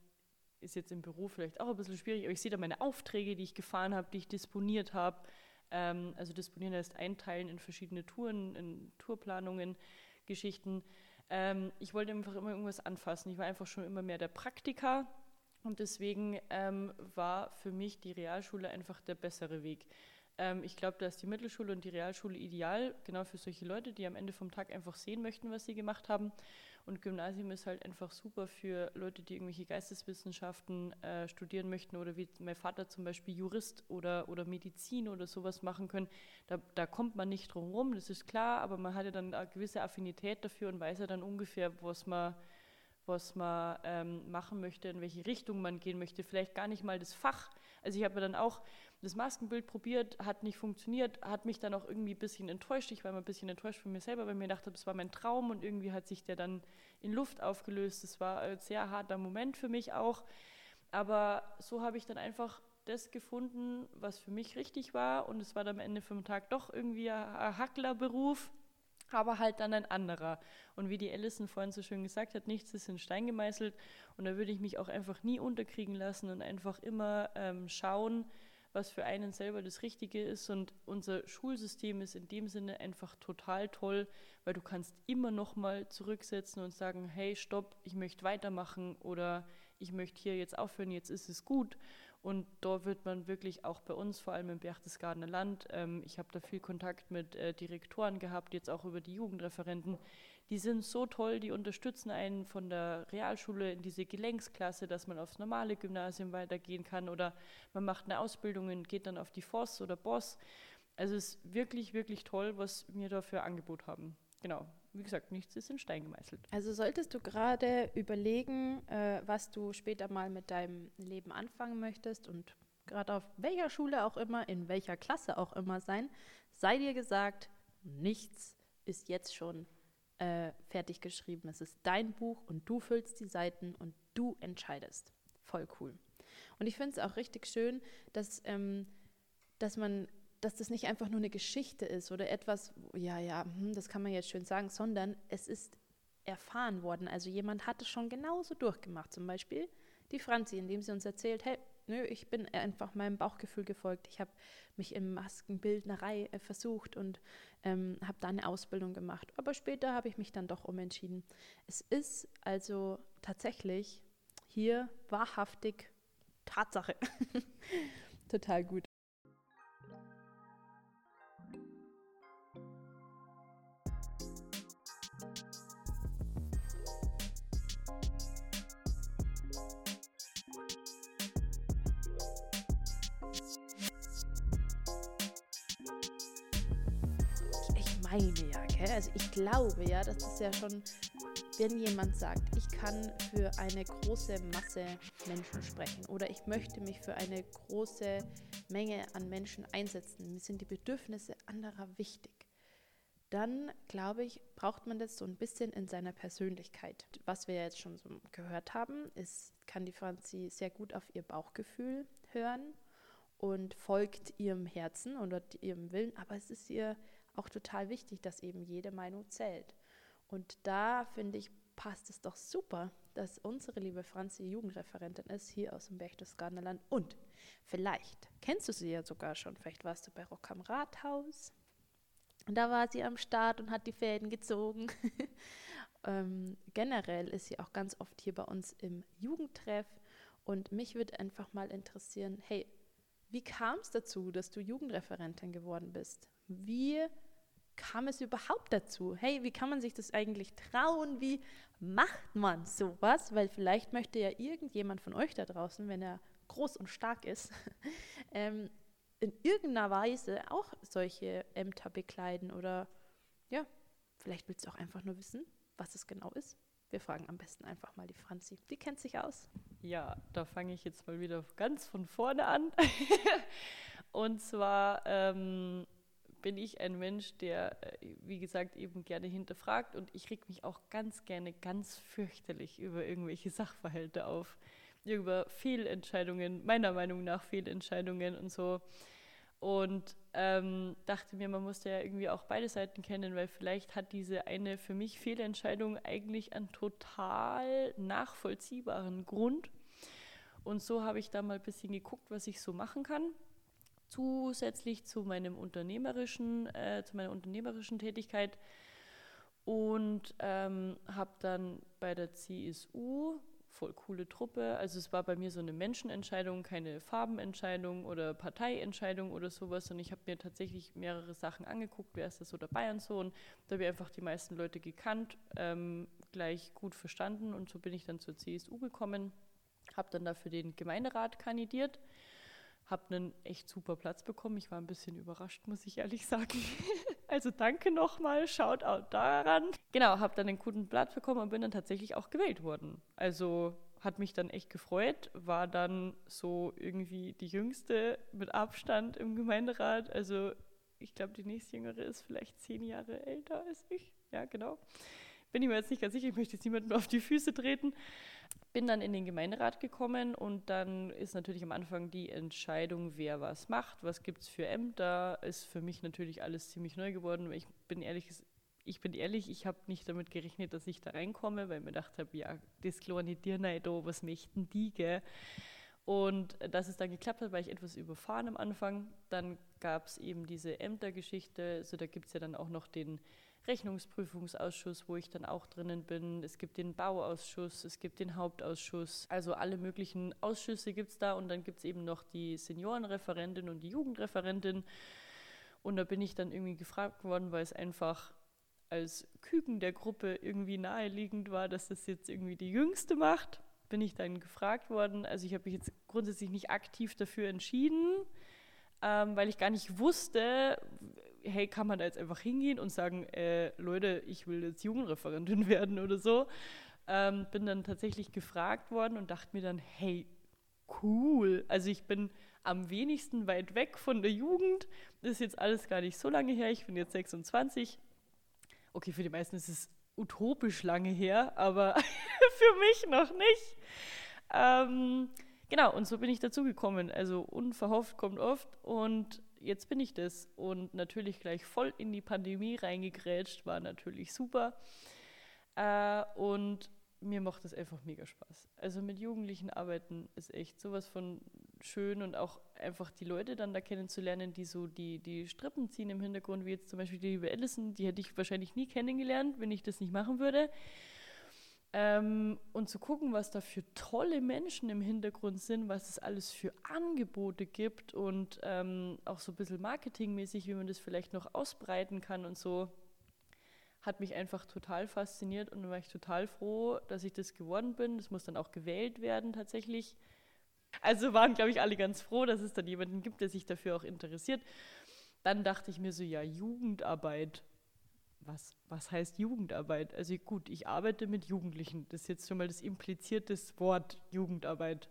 ist jetzt im Büro vielleicht auch ein bisschen schwierig, aber ich sehe da meine Aufträge, die ich gefahren habe, die ich disponiert habe. Ähm, also disponieren heißt einteilen in verschiedene Touren, in Tourplanungen, Geschichten. Ähm, ich wollte einfach immer irgendwas anfassen. Ich war einfach schon immer mehr der Praktiker und deswegen ähm, war für mich die Realschule einfach der bessere Weg. Ähm, ich glaube, da ist die Mittelschule und die Realschule ideal, genau für solche Leute, die am Ende vom Tag einfach sehen möchten, was sie gemacht haben. Und Gymnasium ist halt einfach super für Leute, die irgendwelche Geisteswissenschaften äh, studieren möchten oder wie mein Vater zum Beispiel Jurist oder, oder Medizin oder sowas machen können. Da, da kommt man nicht drum rum, das ist klar, aber man hat ja dann eine gewisse Affinität dafür und weiß ja dann ungefähr, was man, was man ähm, machen möchte, in welche Richtung man gehen möchte. Vielleicht gar nicht mal das Fach. Also ich habe dann auch das Maskenbild probiert, hat nicht funktioniert, hat mich dann auch irgendwie ein bisschen enttäuscht. Ich war immer ein bisschen enttäuscht von mir selber, weil mir dachte, das war mein Traum und irgendwie hat sich der dann in Luft aufgelöst. Das war ein sehr harter Moment für mich auch. Aber so habe ich dann einfach das gefunden, was für mich richtig war. Und es war dann am Ende vom Tag doch irgendwie ein Hacklerberuf, aber halt dann ein anderer. Und wie die Allison vorhin so schön gesagt hat, nichts ist in Stein gemeißelt. Und da würde ich mich auch einfach nie unterkriegen lassen und einfach immer ähm, schauen, was für einen selber das Richtige ist. Und unser Schulsystem ist in dem Sinne einfach total toll, weil du kannst immer noch mal zurücksetzen und sagen, hey, stopp, ich möchte weitermachen oder ich möchte hier jetzt aufhören, jetzt ist es gut. Und da wird man wirklich auch bei uns, vor allem im Berchtesgadener Land, ähm, ich habe da viel Kontakt mit äh, Direktoren gehabt, jetzt auch über die Jugendreferenten, Die sind so toll, die unterstützen einen von der Realschule in diese Gelenksklasse, dass man aufs normale Gymnasium weitergehen kann oder man macht eine Ausbildung und geht dann auf die FOS oder BOS. Also es ist wirklich, wirklich toll, was wir da für Angebot haben. Genau. Wie gesagt, nichts ist in Stein gemeißelt. Also solltest du gerade überlegen, äh, was du später mal mit deinem Leben anfangen möchtest und gerade auf welcher Schule auch immer, in welcher Klasse auch immer sein, sei dir gesagt, nichts ist jetzt schon äh, fertig geschrieben. Es ist dein Buch und du füllst die Seiten und du entscheidest. Voll cool. Und ich finde es auch richtig schön, dass, ähm, dass man dass das nicht einfach nur eine Geschichte ist oder etwas, ja, ja, hm, das kann man jetzt schön sagen, sondern es ist erfahren worden. Also jemand hat es schon genauso durchgemacht. Zum Beispiel die Franzi, indem sie uns erzählt, hey, nö, ich bin einfach meinem Bauchgefühl gefolgt. Ich habe mich in Maskenbildnerei äh, versucht und ähm, habe da eine Ausbildung gemacht. Aber später habe ich mich dann doch umentschieden. Es ist also tatsächlich hier wahrhaftig Tatsache. Total gut. Meine ja, gell? Also ich glaube ja, dass das ja schon, wenn jemand sagt, ich kann für eine große Masse Menschen sprechen oder ich möchte mich für eine große Menge an Menschen einsetzen, mir sind die Bedürfnisse anderer wichtig, dann glaube ich, braucht man das so ein bisschen in seiner Persönlichkeit. Was wir jetzt schon so gehört haben, ist, kann die Franzi sehr gut auf ihr Bauchgefühl hören und folgt ihrem Herzen oder ihrem Willen, aber es ist ihr auch total wichtig, dass eben jede Meinung zählt. Und da finde ich, passt es doch super, dass unsere liebe Franzi Jugendreferentin ist, hier aus dem Berchtesgadenerland. Und vielleicht kennst du sie ja sogar schon, vielleicht warst du bei Rock am Rathaus. Und da war sie am Start und hat die Fäden gezogen. ähm, generell ist sie auch ganz oft hier bei uns im Jugendtreff. Und mich würde einfach mal interessieren, hey, wie kam es dazu, dass du Jugendreferentin geworden bist? Wie kam es überhaupt dazu? Hey, wie kann man sich das eigentlich trauen? Wie macht man sowas? Weil vielleicht möchte ja irgendjemand von euch da draußen, wenn er groß und stark ist, ähm, in irgendeiner Weise auch solche Ämter bekleiden oder ja, vielleicht willst du auch einfach nur wissen, was es genau ist. Wir fragen am besten einfach mal die Franzi. Die kennt sich aus. Ja, da fange ich jetzt mal wieder ganz von vorne an. und zwar ähm, bin ich ein Mensch, der, äh, wie gesagt, eben gerne hinterfragt und ich reg mich auch ganz gerne ganz fürchterlich über irgendwelche Sachverhalte auf, über Fehlentscheidungen, meiner Meinung nach Fehlentscheidungen und so. Und ähm, dachte mir, man musste ja irgendwie auch beide Seiten kennen, weil vielleicht hat diese eine für mich Fehlentscheidung eigentlich einen total nachvollziehbaren Grund. Und so habe ich da mal ein bisschen geguckt, was ich so machen kann zusätzlich zu meinem unternehmerischen, äh, zu meiner unternehmerischen Tätigkeit und ähm, habe dann bei der CSU voll coole Truppe. Also es war bei mir so eine Menschenentscheidung, keine Farbenentscheidung oder Parteientscheidung oder sowas. Und ich habe mir tatsächlich mehrere Sachen angeguckt, wer ist da so dabei und so. Und da habe ich einfach die meisten Leute gekannt, ähm, gleich gut verstanden. Und so bin ich dann zur CSU gekommen, habe dann dafür den Gemeinderat kandidiert habe einen echt super Platz bekommen. Ich war ein bisschen überrascht, muss ich ehrlich sagen. also danke nochmal, Shoutout daran. Genau, habe dann einen guten Platz bekommen und bin dann tatsächlich auch gewählt worden. Also hat mich dann echt gefreut, war dann so irgendwie die jüngste mit Abstand im Gemeinderat. Also ich glaube, die nächstjüngere ist vielleicht zehn Jahre älter als ich. Ja, genau. Bin ich mir jetzt nicht ganz sicher, ich möchte jetzt niemandem auf die Füße treten bin dann in den Gemeinderat gekommen und dann ist natürlich am Anfang die Entscheidung, wer was macht, was gibt es für Ämter, ist für mich natürlich alles ziemlich neu geworden. Ich bin ehrlich, ich bin ehrlich, ich habe nicht damit gerechnet, dass ich da reinkomme, weil ich mir gedacht habe, ja, das kleine Dirnei da, was möchten die, gell? Und dass es dann geklappt hat, war ich etwas überfahren am Anfang. Dann gab es eben diese Ämtergeschichte, also da gibt es ja dann auch noch den Rechnungsprüfungsausschuss, wo ich dann auch drinnen bin. Es gibt den Bauausschuss, es gibt den Hauptausschuss. Also alle möglichen Ausschüsse gibt es da und dann gibt es eben noch die Seniorenreferentin und die Jugendreferentin. Und da bin ich dann irgendwie gefragt worden, weil es einfach als Küken der Gruppe irgendwie naheliegend war, dass das jetzt irgendwie die Jüngste macht, bin ich dann gefragt worden. Also ich habe mich jetzt grundsätzlich nicht aktiv dafür entschieden, ähm, weil ich gar nicht wusste, hey, kann man da jetzt einfach hingehen und sagen, äh, Leute, ich will jetzt Jugendreferentin werden oder so. Ähm, bin dann tatsächlich gefragt worden und dachte mir dann, hey, cool. Also ich bin am wenigsten weit weg von der Jugend. Das ist jetzt alles gar nicht so lange her. Ich bin jetzt 26. Okay, für die meisten ist es utopisch lange her, aber für mich noch nicht. Ähm, genau, und so bin ich dazugekommen. Also unverhofft kommt oft und jetzt bin ich das. Und natürlich gleich voll in die Pandemie reingegrätscht, war natürlich super. Äh, und mir macht das einfach mega Spaß. Also mit Jugendlichen arbeiten ist echt sowas von schön und auch einfach die Leute dann da kennenzulernen, die so die, die Strippen ziehen im Hintergrund, wie jetzt zum Beispiel die liebe Allison, die hätte ich wahrscheinlich nie kennengelernt, wenn ich das nicht machen würde. Ähm, und zu gucken, was da für tolle Menschen im Hintergrund sind, was es alles für Angebote gibt und ähm, auch so ein bisschen marketingmäßig, wie man das vielleicht noch ausbreiten kann und so hat mich einfach total fasziniert und war ich total froh, dass ich das geworden bin. Das muss dann auch gewählt werden tatsächlich. Also waren, glaube ich, alle ganz froh, dass es dann jemanden gibt, der sich dafür auch interessiert. Dann dachte ich mir so, ja, Jugendarbeit. Was, was heißt Jugendarbeit? Also gut, ich arbeite mit Jugendlichen. Das ist jetzt schon mal das implizierte Wort Jugendarbeit.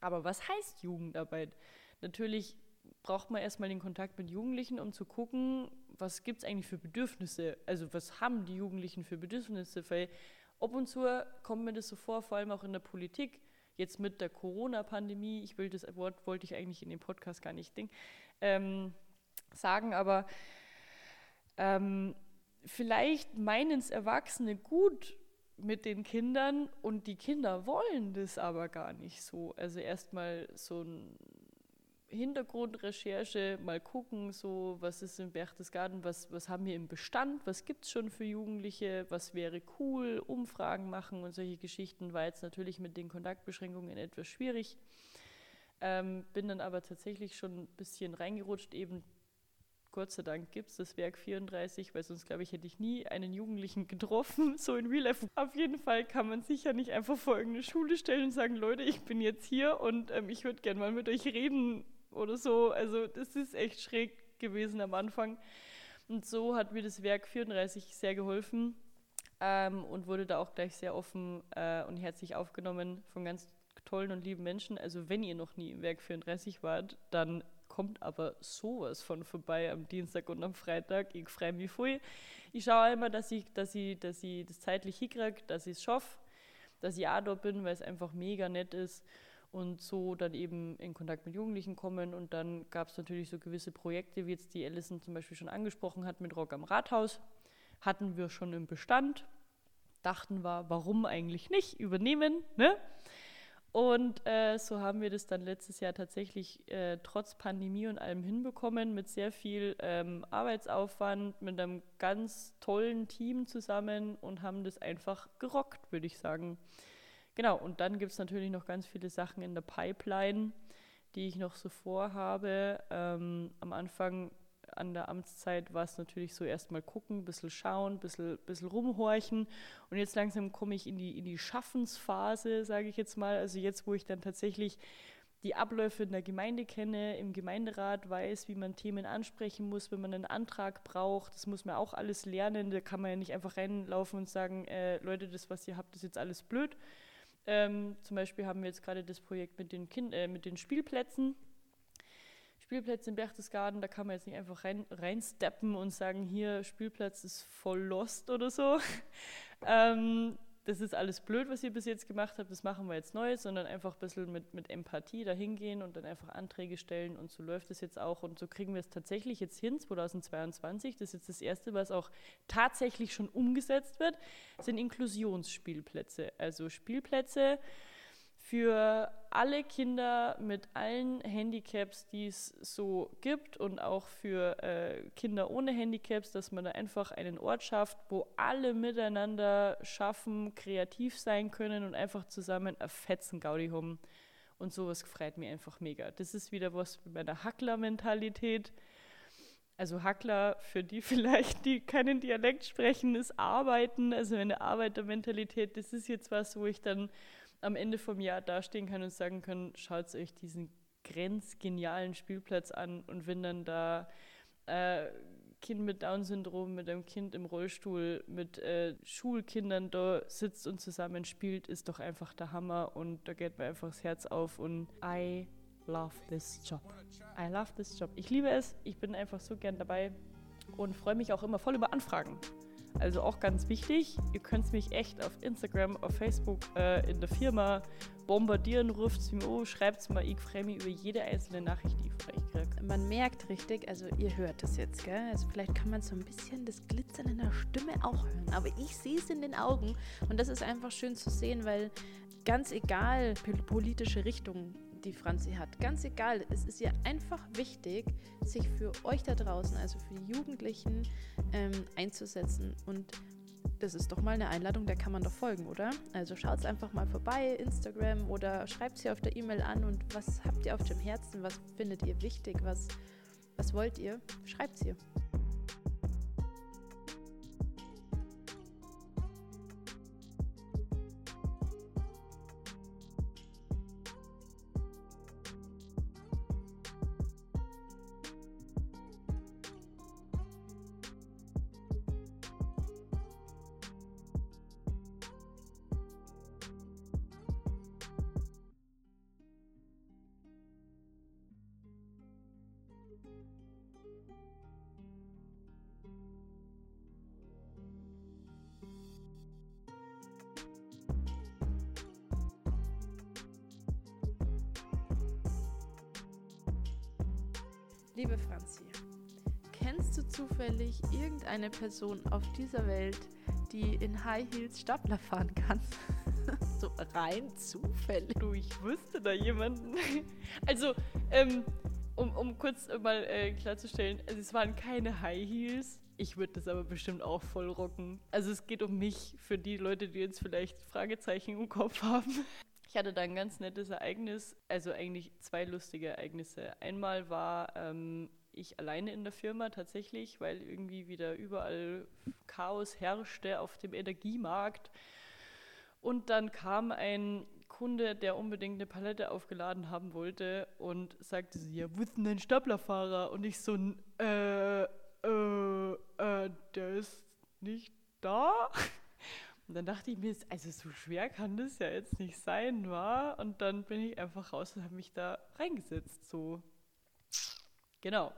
Aber was heißt Jugendarbeit? Natürlich braucht man erstmal den Kontakt mit Jugendlichen, um zu gucken, was gibt es eigentlich für Bedürfnisse? Also was haben die Jugendlichen für Bedürfnisse? Weil ab und zu kommt mir das so vor, vor allem auch in der Politik, jetzt mit der Corona-Pandemie, ich will das Wort, wollte ich eigentlich in dem Podcast gar nicht ding, ähm, sagen, aber ähm, vielleicht meinen es Erwachsene gut mit den Kindern und die Kinder wollen das aber gar nicht so. Also erstmal so ein Hintergrundrecherche, mal gucken, so was ist im Berchtesgaden, was, was haben wir im Bestand, was gibt es schon für Jugendliche, was wäre cool, Umfragen machen und solche Geschichten, war jetzt natürlich mit den Kontaktbeschränkungen etwas schwierig. Ähm, bin dann aber tatsächlich schon ein bisschen reingerutscht, eben Gott sei Dank gibt es das Werk 34, weil sonst, glaube ich, hätte ich nie einen Jugendlichen getroffen, so in Real Life. Auf jeden Fall kann man sich ja nicht einfach vor irgendeine Schule stellen und sagen, Leute, ich bin jetzt hier und ähm, ich würde gerne mal mit euch reden oder so. Also das ist echt schräg gewesen am Anfang. Und so hat mir das Werk 34 sehr geholfen ähm, und wurde da auch gleich sehr offen äh, und herzlich aufgenommen von ganz tollen und lieben Menschen. Also wenn ihr noch nie im Werk 34 wart, dann kommt aber sowas von vorbei am Dienstag und am Freitag. Ich freue mich voll. Ich schaue immer, dass ich, dass ich, dass ich das zeitlich hinkriege, dass ich es schaffe, dass ich auch da bin, weil es einfach mega nett ist und so dann eben in Kontakt mit Jugendlichen kommen. Und dann gab es natürlich so gewisse Projekte, wie jetzt die Alison zum Beispiel schon angesprochen hat mit Rock am Rathaus. Hatten wir schon im Bestand. Dachten wir, warum eigentlich nicht übernehmen? Ne? Und äh, so haben wir das dann letztes Jahr tatsächlich äh, trotz Pandemie und allem hinbekommen, mit sehr viel ähm, Arbeitsaufwand, mit einem ganz tollen Team zusammen und haben das einfach gerockt, würde ich sagen. Genau, und dann gibt es natürlich noch ganz viele Sachen in der Pipeline, die ich noch so vorhabe. Ähm, am Anfang an der Amtszeit war es natürlich so erstmal gucken, ein bisschen schauen, ein bisschen, bisschen rumhorchen. Und jetzt langsam komme ich in die, in die Schaffensphase, sage ich jetzt mal. Also jetzt, wo ich dann tatsächlich die Abläufe in der Gemeinde kenne, im Gemeinderat weiß, wie man Themen ansprechen muss, wenn man einen Antrag braucht. Das muss man auch alles lernen. Da kann man ja nicht einfach reinlaufen und sagen, äh, Leute, das, was ihr habt, ist jetzt alles blöd ähm, zum Beispiel haben wir jetzt gerade das Projekt mit den, kind äh, mit den Spielplätzen. Spielplätze in Berchtesgaden, da kann man jetzt nicht einfach rein, reinsteppen und sagen, hier, Spielplatz ist voll lost oder so. ähm, das ist alles blöd, was ihr bis jetzt gemacht habt, das machen wir jetzt neu, sondern einfach ein bisschen mit, mit Empathie dahingehen und dann einfach Anträge stellen und so läuft es jetzt auch und so kriegen wir es tatsächlich jetzt hin, 2022, das ist jetzt das Erste, was auch tatsächlich schon umgesetzt wird, sind Inklusionsspielplätze, also Spielplätze, für alle Kinder mit allen Handicaps, die es so gibt und auch für äh, Kinder ohne Handicaps, dass man da einfach einen Ort schafft, wo alle miteinander schaffen, kreativ sein können und einfach zusammen ein fetzen Gaudi haben. Und sowas freut mir einfach mega. Das ist wieder was mit meiner Hackler-Mentalität. Also Hackler, für die vielleicht, die keinen Dialekt sprechen, ist Arbeiten, also eine Arbeitermentalität. Das ist jetzt was, wo ich dann am Ende vom Jahr dastehen kann und sagen kann, schaut euch diesen grenzgenialen Spielplatz an und wenn dann da äh, Kind mit Down-Syndrom, mit einem Kind im Rollstuhl, mit äh, Schulkindern da sitzt und zusammenspielt, ist doch einfach der Hammer und da geht mir einfach das Herz auf und I love this job. I love this job. Ich liebe es, ich bin einfach so gern dabei und freue mich auch immer voll über Anfragen. Also auch ganz wichtig, ihr könnt mich echt auf Instagram, auf Facebook, äh, in der Firma bombardieren, ruft es mir an, schreibt es mal, ich freue mich über jede einzelne Nachricht, die ich von euch kriege. Man merkt richtig, also ihr hört es jetzt, gell? Also vielleicht kann man so ein bisschen das Glitzern in der Stimme auch hören, aber ich sehe es in den Augen und das ist einfach schön zu sehen, weil ganz egal politische Richtung die Franzi hat. Ganz egal, es ist ihr einfach wichtig, sich für euch da draußen, also für die Jugendlichen, ähm, einzusetzen. Und das ist doch mal eine Einladung, der kann man doch folgen, oder? Also schaut einfach mal vorbei, Instagram oder schreibt sie auf der E-Mail an und was habt ihr auf dem Herzen, was findet ihr wichtig, was, was wollt ihr? Schreibt sie. Liebe Franzi, kennst du zufällig irgendeine Person auf dieser Welt, die in High Heels Stapler fahren kann? so rein zufällig. Du, ich wüsste da jemanden. Also, ähm, um, um kurz mal äh, klarzustellen, also es waren keine High Heels. Ich würde das aber bestimmt auch voll rocken. Also es geht um mich, für die Leute, die jetzt vielleicht Fragezeichen im Kopf haben. Ich hatte da ein ganz nettes Ereignis, also eigentlich zwei lustige Ereignisse. Einmal war ähm, ich alleine in der Firma tatsächlich, weil irgendwie wieder überall Chaos herrschte auf dem Energiemarkt. Und dann kam ein Kunde, der unbedingt eine Palette aufgeladen haben wollte und sagte sie, ja, wo ist denn dein Staplerfahrer? Und ich so, äh, äh, äh, der ist nicht da. Und dann dachte ich mir, also so schwer kann das ja jetzt nicht sein, war. Und dann bin ich einfach raus und habe mich da reingesetzt, so. Genau.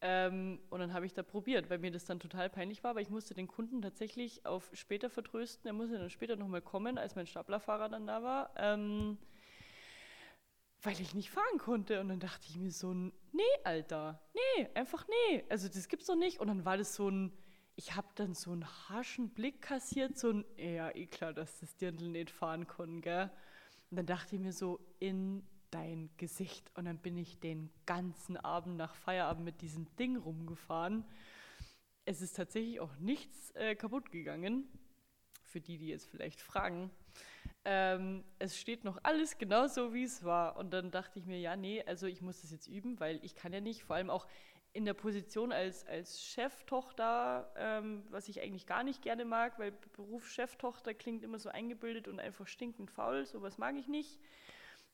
Ähm, und dann habe ich da probiert, weil mir das dann total peinlich war, aber ich musste den Kunden tatsächlich auf später vertrösten. Er musste dann später nochmal kommen, als mein Staplerfahrer dann da war, ähm, weil ich nicht fahren konnte. Und dann dachte ich mir so, nee, Alter, nee, einfach nee. Also das gibt's doch nicht. Und dann war das so ein, ich habe dann so einen harschen Blick kassiert, so ein, ja, eh klar, dass das Dirndl nicht fahren kann, gell? Und dann dachte ich mir so, in dein Gesicht. Und dann bin ich den ganzen Abend nach Feierabend mit diesem Ding rumgefahren. Es ist tatsächlich auch nichts äh, kaputt gegangen, für die, die jetzt vielleicht fragen. Ähm, es steht noch alles genauso, wie es war. Und dann dachte ich mir, ja, nee, also ich muss das jetzt üben, weil ich kann ja nicht, vor allem auch, in der Position als, als Cheftochter, ähm, was ich eigentlich gar nicht gerne mag, weil Beruf Cheftochter klingt immer so eingebildet und einfach stinkend faul, sowas mag ich nicht.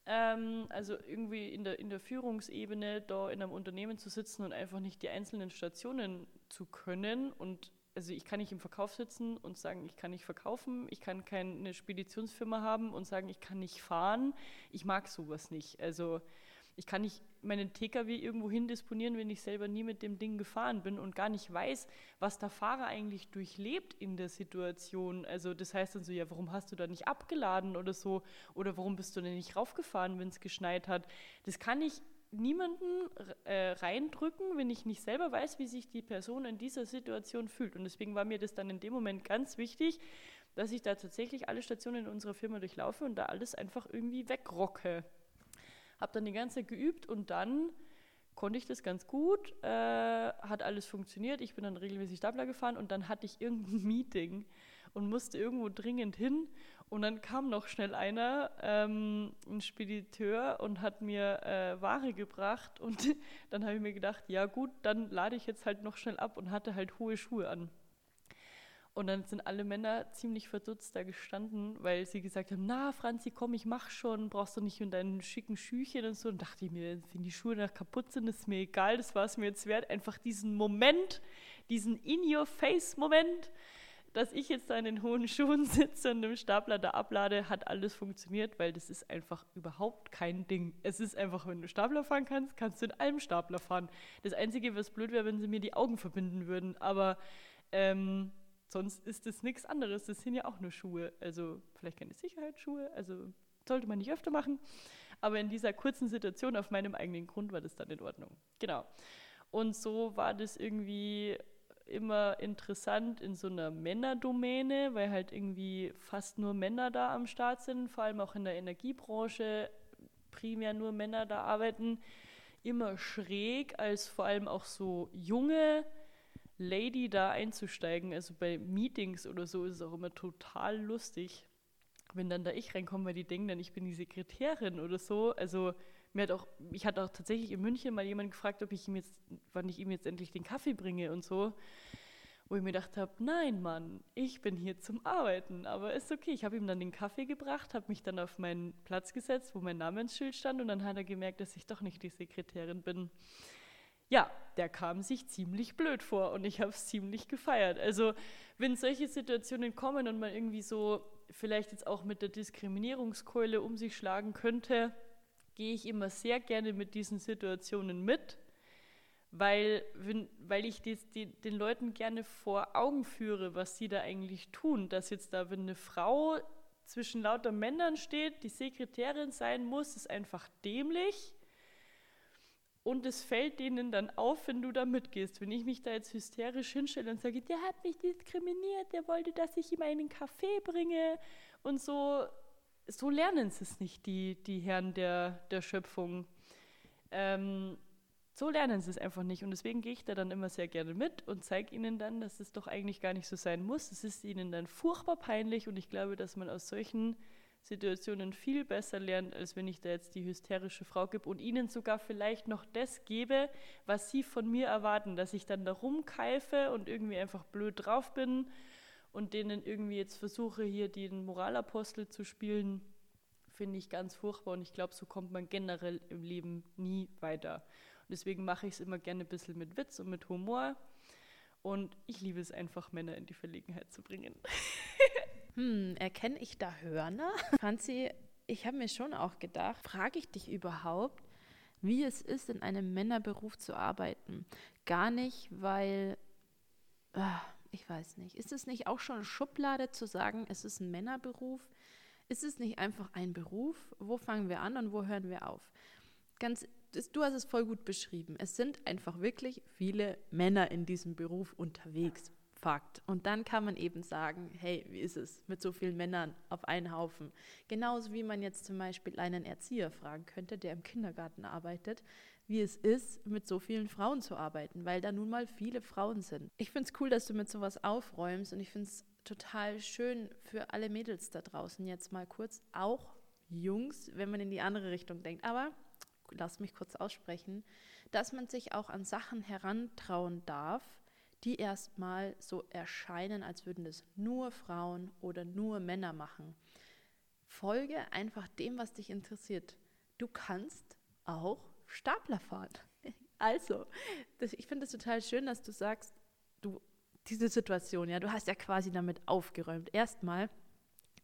Ähm, also irgendwie in der, in der Führungsebene da in einem Unternehmen zu sitzen und einfach nicht die einzelnen Stationen zu können und also ich kann nicht im Verkauf sitzen und sagen, ich kann nicht verkaufen, ich kann keine Speditionsfirma haben und sagen, ich kann nicht fahren. Ich mag sowas nicht. Also ich kann nicht meinen TKW irgendwo hin disponieren, wenn ich selber nie mit dem Ding gefahren bin und gar nicht weiß, was der Fahrer eigentlich durchlebt in der Situation. Also das heißt dann so, ja, warum hast du da nicht abgeladen oder so? Oder warum bist du denn nicht raufgefahren, wenn es geschneit hat? Das kann ich niemanden äh, reindrücken, wenn ich nicht selber weiß, wie sich die Person in dieser Situation fühlt. Und deswegen war mir das dann in dem Moment ganz wichtig, dass ich da tatsächlich alle Stationen in unserer Firma durchlaufe und da alles einfach irgendwie wegrocke habe dann die ganze Zeit geübt und dann konnte ich das ganz gut, äh, hat alles funktioniert. Ich bin dann regelmäßig Stapler gefahren und dann hatte ich irgendein Meeting und musste irgendwo dringend hin. Und dann kam noch schnell einer, ähm, ein Spediteur, und hat mir äh, Ware gebracht. Und dann habe ich mir gedacht, ja gut, dann lade ich jetzt halt noch schnell ab und hatte halt hohe Schuhe an. Und dann sind alle Männer ziemlich verdutzt da gestanden, weil sie gesagt haben, na Franzi, komm, ich mach schon, brauchst du nicht in deinen schicken Schüchen und so. Und dachte ich mir, wenn die Schuhe nach kaputt sind, ist mir egal, das war es mir jetzt wert. Einfach diesen Moment, diesen In-Your-Face-Moment, dass ich jetzt da in den hohen Schuhen sitze und im Stapler da ablade, hat alles funktioniert, weil das ist einfach überhaupt kein Ding. Es ist einfach, wenn du Stapler fahren kannst, kannst du in allem Stapler fahren. Das Einzige, was blöd wäre, wenn sie mir die Augen verbinden würden, aber ähm, sonst ist es nichts anderes. Das sind ja auch nur Schuhe. Also vielleicht keine Sicherheitsschuhe, also sollte man nicht öfter machen. Aber in dieser kurzen Situation auf meinem eigenen Grund war das dann in Ordnung. Genau. Und so war das irgendwie immer interessant in so einer Männerdomäne, weil halt irgendwie fast nur Männer da am Start sind, vor allem auch in der Energiebranche primär nur Männer da arbeiten. Immer schräg, als vor allem auch so junge Lady da einzusteigen. Also bei Meetings oder so ist es auch immer total lustig, wenn dann da ich reinkomme, weil die denken dann, ich bin die Sekretärin oder so. Also mir hat auch, ich hatte auch tatsächlich in München mal jemand gefragt, ob ich ihm jetzt, wann ich ihm jetzt endlich den Kaffee bringe und so. Wo ich mir gedacht habe, nein, Mann, ich bin hier zum Arbeiten, aber ist okay. Ich habe ihm dann den Kaffee gebracht, habe mich dann auf meinen Platz gesetzt, wo mein Namensschild stand und dann hat er gemerkt, dass ich doch nicht die Sekretärin bin ja, der kam sich ziemlich blöd vor und ich habe es ziemlich gefeiert. Also wenn solche Situationen kommen und man irgendwie so vielleicht jetzt auch mit der Diskriminierungskeule um sich schlagen könnte, gehe ich immer sehr gerne mit diesen Situationen mit, weil, wenn, weil ich dies, die, den Leuten gerne vor Augen führe, was sie da eigentlich tun. Dass jetzt da, wenn eine Frau zwischen lauter Männern steht, die Sekretärin sein muss, ist einfach dämlich und es fällt denen dann auf, wenn du da mitgehst. Wenn ich mich da jetzt hysterisch hinstelle und sage, der hat mich diskriminiert, der wollte, dass ich ihm einen Kaffee bringe und so, so lernen sie es nicht, die, die Herren der, der Schöpfung. Ähm, so lernen sie es einfach nicht. Und deswegen gehe ich da dann immer sehr gerne mit und zeige ihnen dann, dass es doch eigentlich gar nicht so sein muss. Es ist ihnen dann furchtbar peinlich und ich glaube, dass man aus solchen Situationen viel besser lernt, als wenn ich da jetzt die hysterische Frau gebe und ihnen sogar vielleicht noch das gebe, was sie von mir erwarten, dass ich dann da rumkeife und irgendwie einfach blöd drauf bin und denen irgendwie jetzt versuche, hier den Moralapostel zu spielen, finde ich ganz furchtbar und ich glaube, so kommt man generell im Leben nie weiter. Und deswegen mache ich es immer gerne ein bisschen mit Witz und mit Humor. Und ich liebe es einfach, Männer in die Verlegenheit zu bringen. Hm, erkenne ich da Hörner? Franzi, ich habe mir schon auch gedacht, frage ich dich überhaupt, wie es ist, in einem Männerberuf zu arbeiten? Gar nicht, weil, ah, ich weiß nicht, ist es nicht auch schon Schublade zu sagen, es ist ein Männerberuf? Ist es nicht einfach ein Beruf? Wo fangen wir an und wo hören wir auf? Ganz, du hast es voll gut beschrieben. Es sind einfach wirklich viele Männer in diesem Beruf unterwegs. Fakt. Und dann kann man eben sagen, hey, wie ist es mit so vielen Männern auf einen Haufen? Genauso wie man jetzt zum Beispiel einen Erzieher fragen könnte, der im Kindergarten arbeitet, wie es ist, mit so vielen Frauen zu arbeiten, weil da nun mal viele Frauen sind. Ich finde es cool, dass du mit sowas aufräumst und ich finde es total schön für alle Mädels da draußen jetzt mal kurz, auch Jungs, wenn man in die andere Richtung denkt. Aber lass mich kurz aussprechen, dass man sich auch an Sachen herantrauen darf, die erstmal so erscheinen, als würden es nur Frauen oder nur Männer machen. Folge einfach dem, was dich interessiert. Du kannst auch Stapler fahren. Also, das, ich finde es total schön, dass du sagst, du diese Situation, ja, du hast ja quasi damit aufgeräumt. Erstmal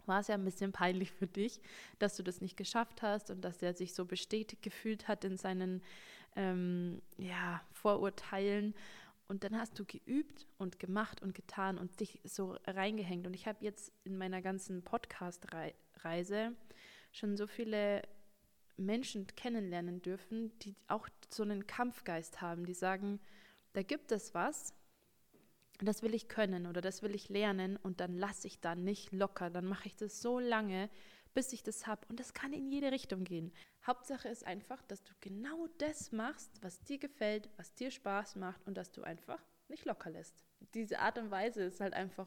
war es ja ein bisschen peinlich für dich, dass du das nicht geschafft hast und dass er sich so bestätigt gefühlt hat in seinen ähm, ja, Vorurteilen und dann hast du geübt und gemacht und getan und dich so reingehängt. Und ich habe jetzt in meiner ganzen Podcast-Reise schon so viele Menschen kennenlernen dürfen, die auch so einen Kampfgeist haben, die sagen, da gibt es was, das will ich können oder das will ich lernen und dann lasse ich da nicht locker, dann mache ich das so lange, bis ich das habe. Und das kann in jede Richtung gehen. Hauptsache ist einfach, dass du genau das machst, was dir gefällt, was dir Spaß macht und dass du einfach nicht locker lässt. Diese Art und Weise ist halt einfach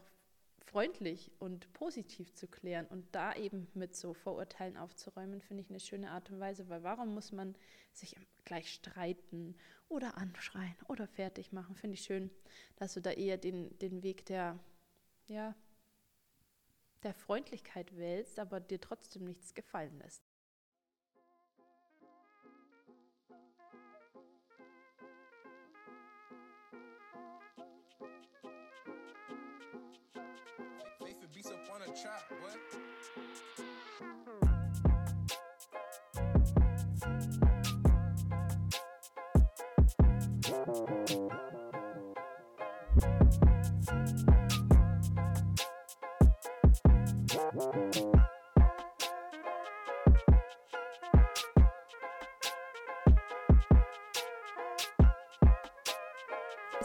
freundlich und positiv zu klären und da eben mit so Vorurteilen aufzuräumen, finde ich eine schöne Art und Weise, weil warum muss man sich gleich streiten oder anschreien oder fertig machen? Finde ich schön, dass du da eher den, den Weg der, ja, der Freundlichkeit wählst, aber dir trotzdem nichts gefallen lässt. Faithful beats Es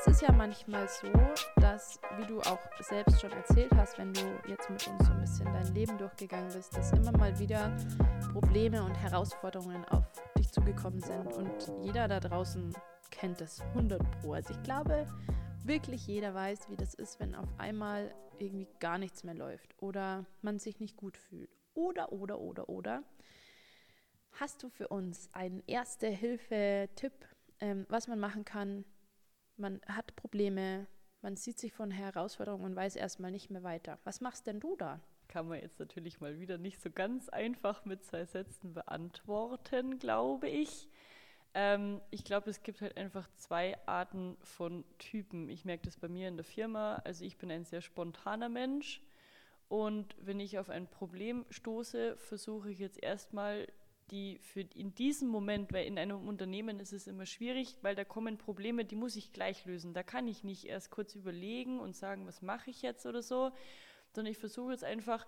ist ja manchmal so, dass, wie du auch selbst schon erzählt hast, wenn du jetzt mit uns so ein bisschen dein Leben durchgegangen bist, dass immer mal wieder Probleme und Herausforderungen auf dich zugekommen sind. Und jeder da draußen kennt das 100 Pro. Also ich glaube, wirklich jeder weiß, wie das ist, wenn auf einmal irgendwie gar nichts mehr läuft oder man sich nicht gut fühlt. Oder, oder, oder, oder. Hast du für uns einen Erste-Hilfe-Tipp, ähm, was man machen kann, man hat Probleme, man sieht sich von Herausforderungen und weiß erstmal nicht mehr weiter. Was machst denn du da? Kann man jetzt natürlich mal wieder nicht so ganz einfach mit zwei Sätzen beantworten, glaube ich. Ähm, ich glaube, es gibt halt einfach zwei Arten von Typen. Ich merke das bei mir in der Firma. Also ich bin ein sehr spontaner Mensch. Und wenn ich auf ein Problem stoße, versuche ich jetzt erstmal die für in diesem Moment, weil in einem Unternehmen ist es immer schwierig, weil da kommen Probleme, die muss ich gleich lösen. Da kann ich nicht erst kurz überlegen und sagen, was mache ich jetzt oder so, sondern ich versuche jetzt einfach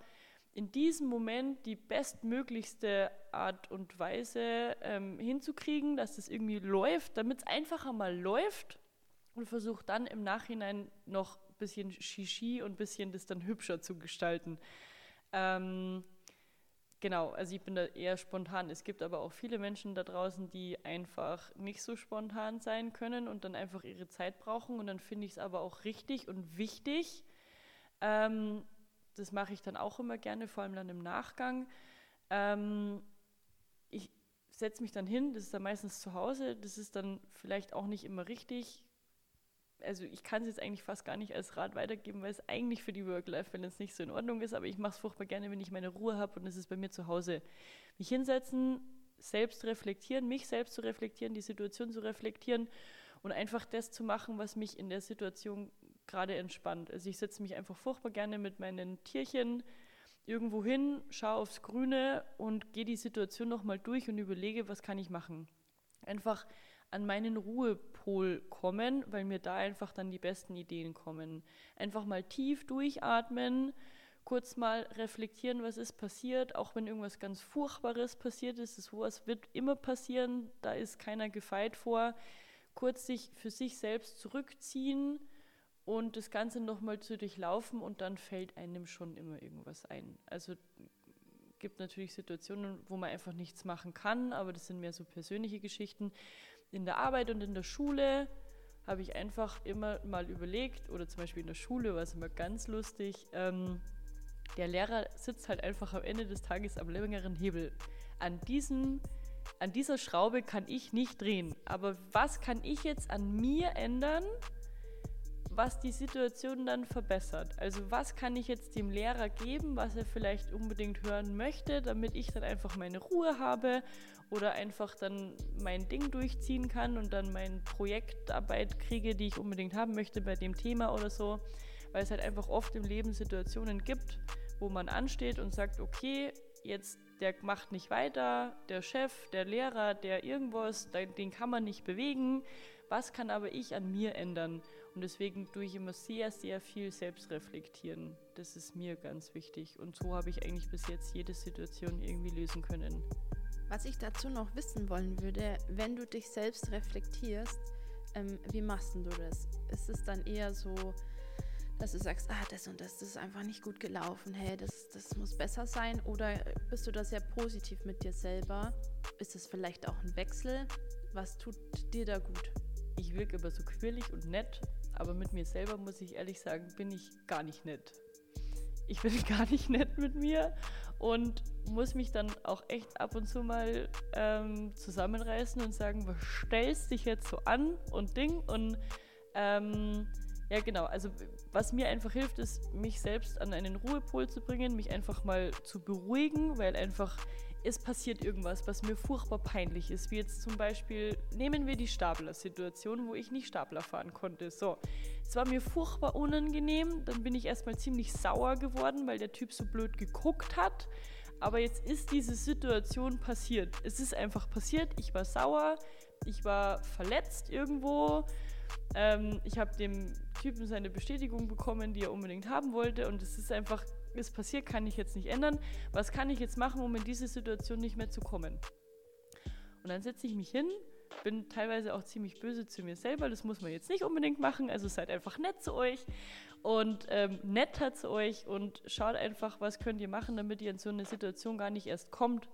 in diesem Moment die bestmöglichste Art und Weise ähm, hinzukriegen, dass das irgendwie läuft, damit es einfach einmal läuft und versuche dann im Nachhinein noch ein bisschen Shishi und ein bisschen das dann hübscher zu gestalten. Ähm, Genau, also ich bin da eher spontan. Es gibt aber auch viele Menschen da draußen, die einfach nicht so spontan sein können und dann einfach ihre Zeit brauchen. Und dann finde ich es aber auch richtig und wichtig. Ähm, das mache ich dann auch immer gerne, vor allem dann im Nachgang. Ähm, ich setze mich dann hin, das ist dann meistens zu Hause, das ist dann vielleicht auch nicht immer richtig. Also ich kann es jetzt eigentlich fast gar nicht als Rat weitergeben, weil es eigentlich für die Work-Life-Balance nicht so in Ordnung ist, aber ich mache es furchtbar gerne, wenn ich meine Ruhe habe und es ist bei mir zu Hause. Mich hinsetzen, selbst reflektieren, mich selbst zu reflektieren, die Situation zu reflektieren und einfach das zu machen, was mich in der Situation gerade entspannt. Also ich setze mich einfach furchtbar gerne mit meinen Tierchen irgendwo hin, schaue aufs Grüne und gehe die Situation nochmal durch und überlege, was kann ich machen. Einfach an meinen Ruhepol kommen, weil mir da einfach dann die besten Ideen kommen. Einfach mal tief durchatmen, kurz mal reflektieren, was ist passiert, auch wenn irgendwas ganz Furchtbares passiert ist, das sowas wird immer passieren, da ist keiner gefeit vor, kurz sich für sich selbst zurückziehen und das Ganze nochmal zu durchlaufen und dann fällt einem schon immer irgendwas ein. Also gibt natürlich Situationen, wo man einfach nichts machen kann, aber das sind mehr so persönliche Geschichten in der Arbeit und in der Schule habe ich einfach immer mal überlegt, oder zum Beispiel in der Schule war es immer ganz lustig, ähm, der Lehrer sitzt halt einfach am Ende des Tages am längeren Hebel. An, diesem, an dieser Schraube kann ich nicht drehen. Aber was kann ich jetzt an mir ändern, was die Situation dann verbessert? Also was kann ich jetzt dem Lehrer geben, was er vielleicht unbedingt hören möchte, damit ich dann einfach meine Ruhe habe oder einfach dann mein Ding durchziehen kann und dann meine Projektarbeit kriege, die ich unbedingt haben möchte bei dem Thema oder so, weil es halt einfach oft im Leben Situationen gibt, wo man ansteht und sagt, okay, jetzt der macht nicht weiter, der Chef, der Lehrer, der irgendwas, den kann man nicht bewegen. Was kann aber ich an mir ändern? Und deswegen tue ich immer sehr, sehr viel selbst reflektieren. Das ist mir ganz wichtig. Und so habe ich eigentlich bis jetzt jede Situation irgendwie lösen können. Was ich dazu noch wissen wollen würde, wenn du dich selbst reflektierst, ähm, wie machst du das? Ist es dann eher so, dass du sagst, ah, das und das, das ist einfach nicht gut gelaufen, hey, das, das muss besser sein? Oder bist du da sehr positiv mit dir selber? Ist es vielleicht auch ein Wechsel? Was tut dir da gut? Ich wirke immer so quirlig und nett, aber mit mir selber muss ich ehrlich sagen, bin ich gar nicht nett. ich bin gar nicht nett mit mir und muss mich dann auch echt ab und zu mal ähm, zusammenreißen und sagen, was stellst dich jetzt so an und Ding und ähm, ja genau, also was mir einfach hilft, ist, mich selbst an einen Ruhepol zu bringen, mich einfach mal zu beruhigen, weil einfach es passiert irgendwas, was mir furchtbar peinlich ist. Wie jetzt zum Beispiel, nehmen wir die Stapler-Situation, wo ich nicht Stapler fahren konnte. So, es war mir furchtbar unangenehm. Dann bin ich erstmal ziemlich sauer geworden, weil der Typ so blöd geguckt hat. Aber jetzt ist diese Situation passiert. Es ist einfach passiert. Ich war sauer. Ich war verletzt irgendwo. Ähm, ich habe dem Typen seine Bestätigung bekommen, die er unbedingt haben wollte. Und es ist einfach ist passiert, kann ich jetzt nicht ändern. Was kann ich jetzt machen, um in diese Situation nicht mehr zu kommen? Und dann setze ich mich hin, bin teilweise auch ziemlich böse zu mir selber. Das muss man jetzt nicht unbedingt machen. Also seid einfach nett zu euch und ähm, netter zu euch und schaut einfach, was könnt ihr machen, damit ihr in so eine Situation gar nicht erst kommt.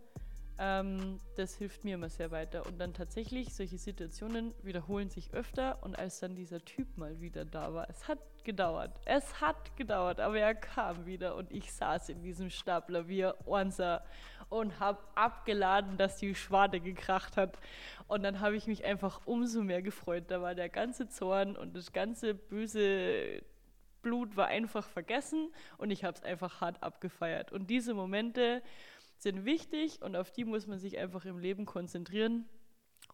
Ähm, das hilft mir immer sehr weiter. Und dann tatsächlich, solche Situationen wiederholen sich öfter. Und als dann dieser Typ mal wieder da war, es hat gedauert. Es hat gedauert, aber er kam wieder und ich saß in diesem Stapler wie Onsa und habe abgeladen, dass die Schwarte gekracht hat. Und dann habe ich mich einfach umso mehr gefreut. Da war der ganze Zorn und das ganze böse Blut war einfach vergessen und ich habe es einfach hart abgefeiert. Und diese Momente, sind wichtig und auf die muss man sich einfach im Leben konzentrieren.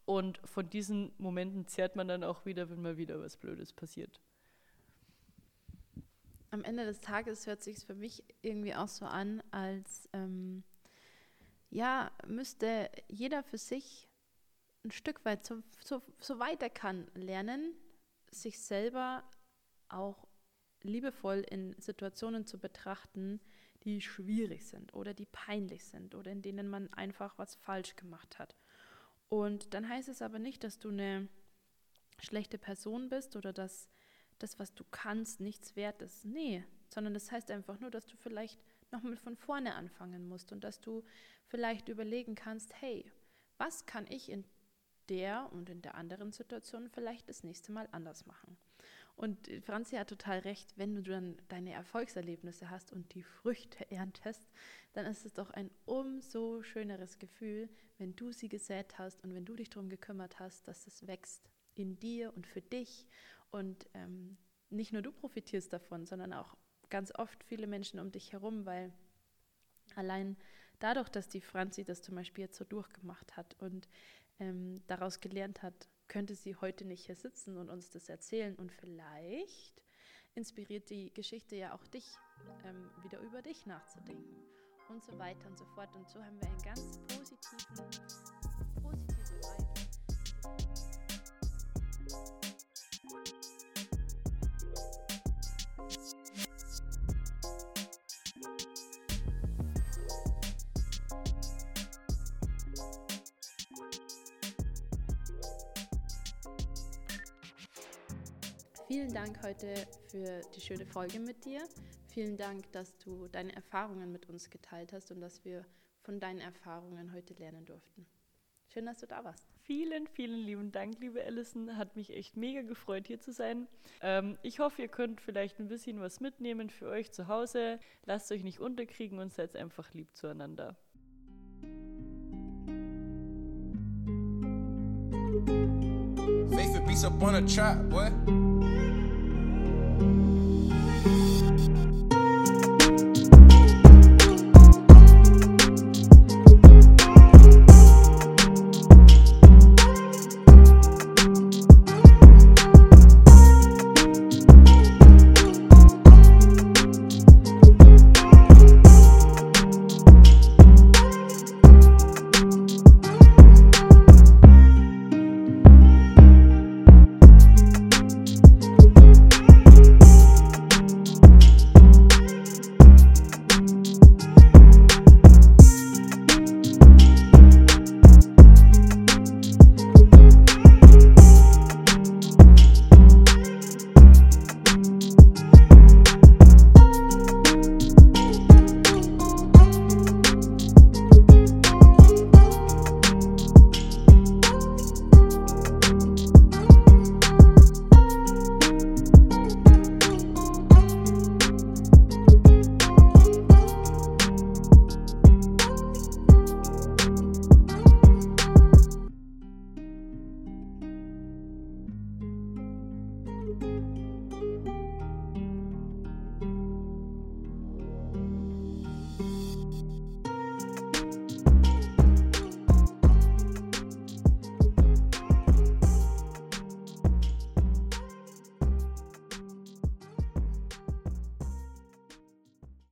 Und von diesen Momenten zehrt man dann auch wieder, wenn mal wieder was Blödes passiert. Am Ende des Tages hört sich für mich irgendwie auch so an, als ähm, ja, müsste jeder für sich ein Stück weit, so, so, so weit er kann, lernen, sich selber auch liebevoll in Situationen zu betrachten, die schwierig sind oder die peinlich sind oder in denen man einfach was falsch gemacht hat. Und dann heißt es aber nicht, dass du eine schlechte Person bist oder dass das, was du kannst, nichts wert ist. Nee, sondern das heißt einfach nur, dass du vielleicht nochmal von vorne anfangen musst und dass du vielleicht überlegen kannst, hey, was kann ich in der und in der anderen Situation vielleicht das nächste Mal anders machen? Und Franzi hat total recht, wenn du dann deine Erfolgserlebnisse hast und die Früchte erntest, dann ist es doch ein umso schöneres Gefühl, wenn du sie gesät hast und wenn du dich darum gekümmert hast, dass es wächst in dir und für dich. Und ähm, nicht nur du profitierst davon, sondern auch ganz oft viele Menschen um dich herum, weil allein dadurch, dass die Franzi das zum Beispiel jetzt so durchgemacht hat und ähm, daraus gelernt hat, könnte sie heute nicht hier sitzen und uns das erzählen. Und vielleicht inspiriert die Geschichte ja auch dich, ähm, wieder über dich nachzudenken und so weiter und so fort. Und so haben wir einen ganz positiven, positive Vibe. Vielen Dank heute für die schöne Folge mit dir. Vielen Dank, dass du deine Erfahrungen mit uns geteilt hast und dass wir von deinen Erfahrungen heute lernen durften. Schön, dass du da warst. Vielen, vielen lieben Dank, liebe Alison. Hat mich echt mega gefreut, hier zu sein. Ähm, ich hoffe, ihr könnt vielleicht ein bisschen was mitnehmen für euch zu Hause. Lasst euch nicht unterkriegen und seid einfach lieb zueinander. Faith beats up on a trap, boy. Bye.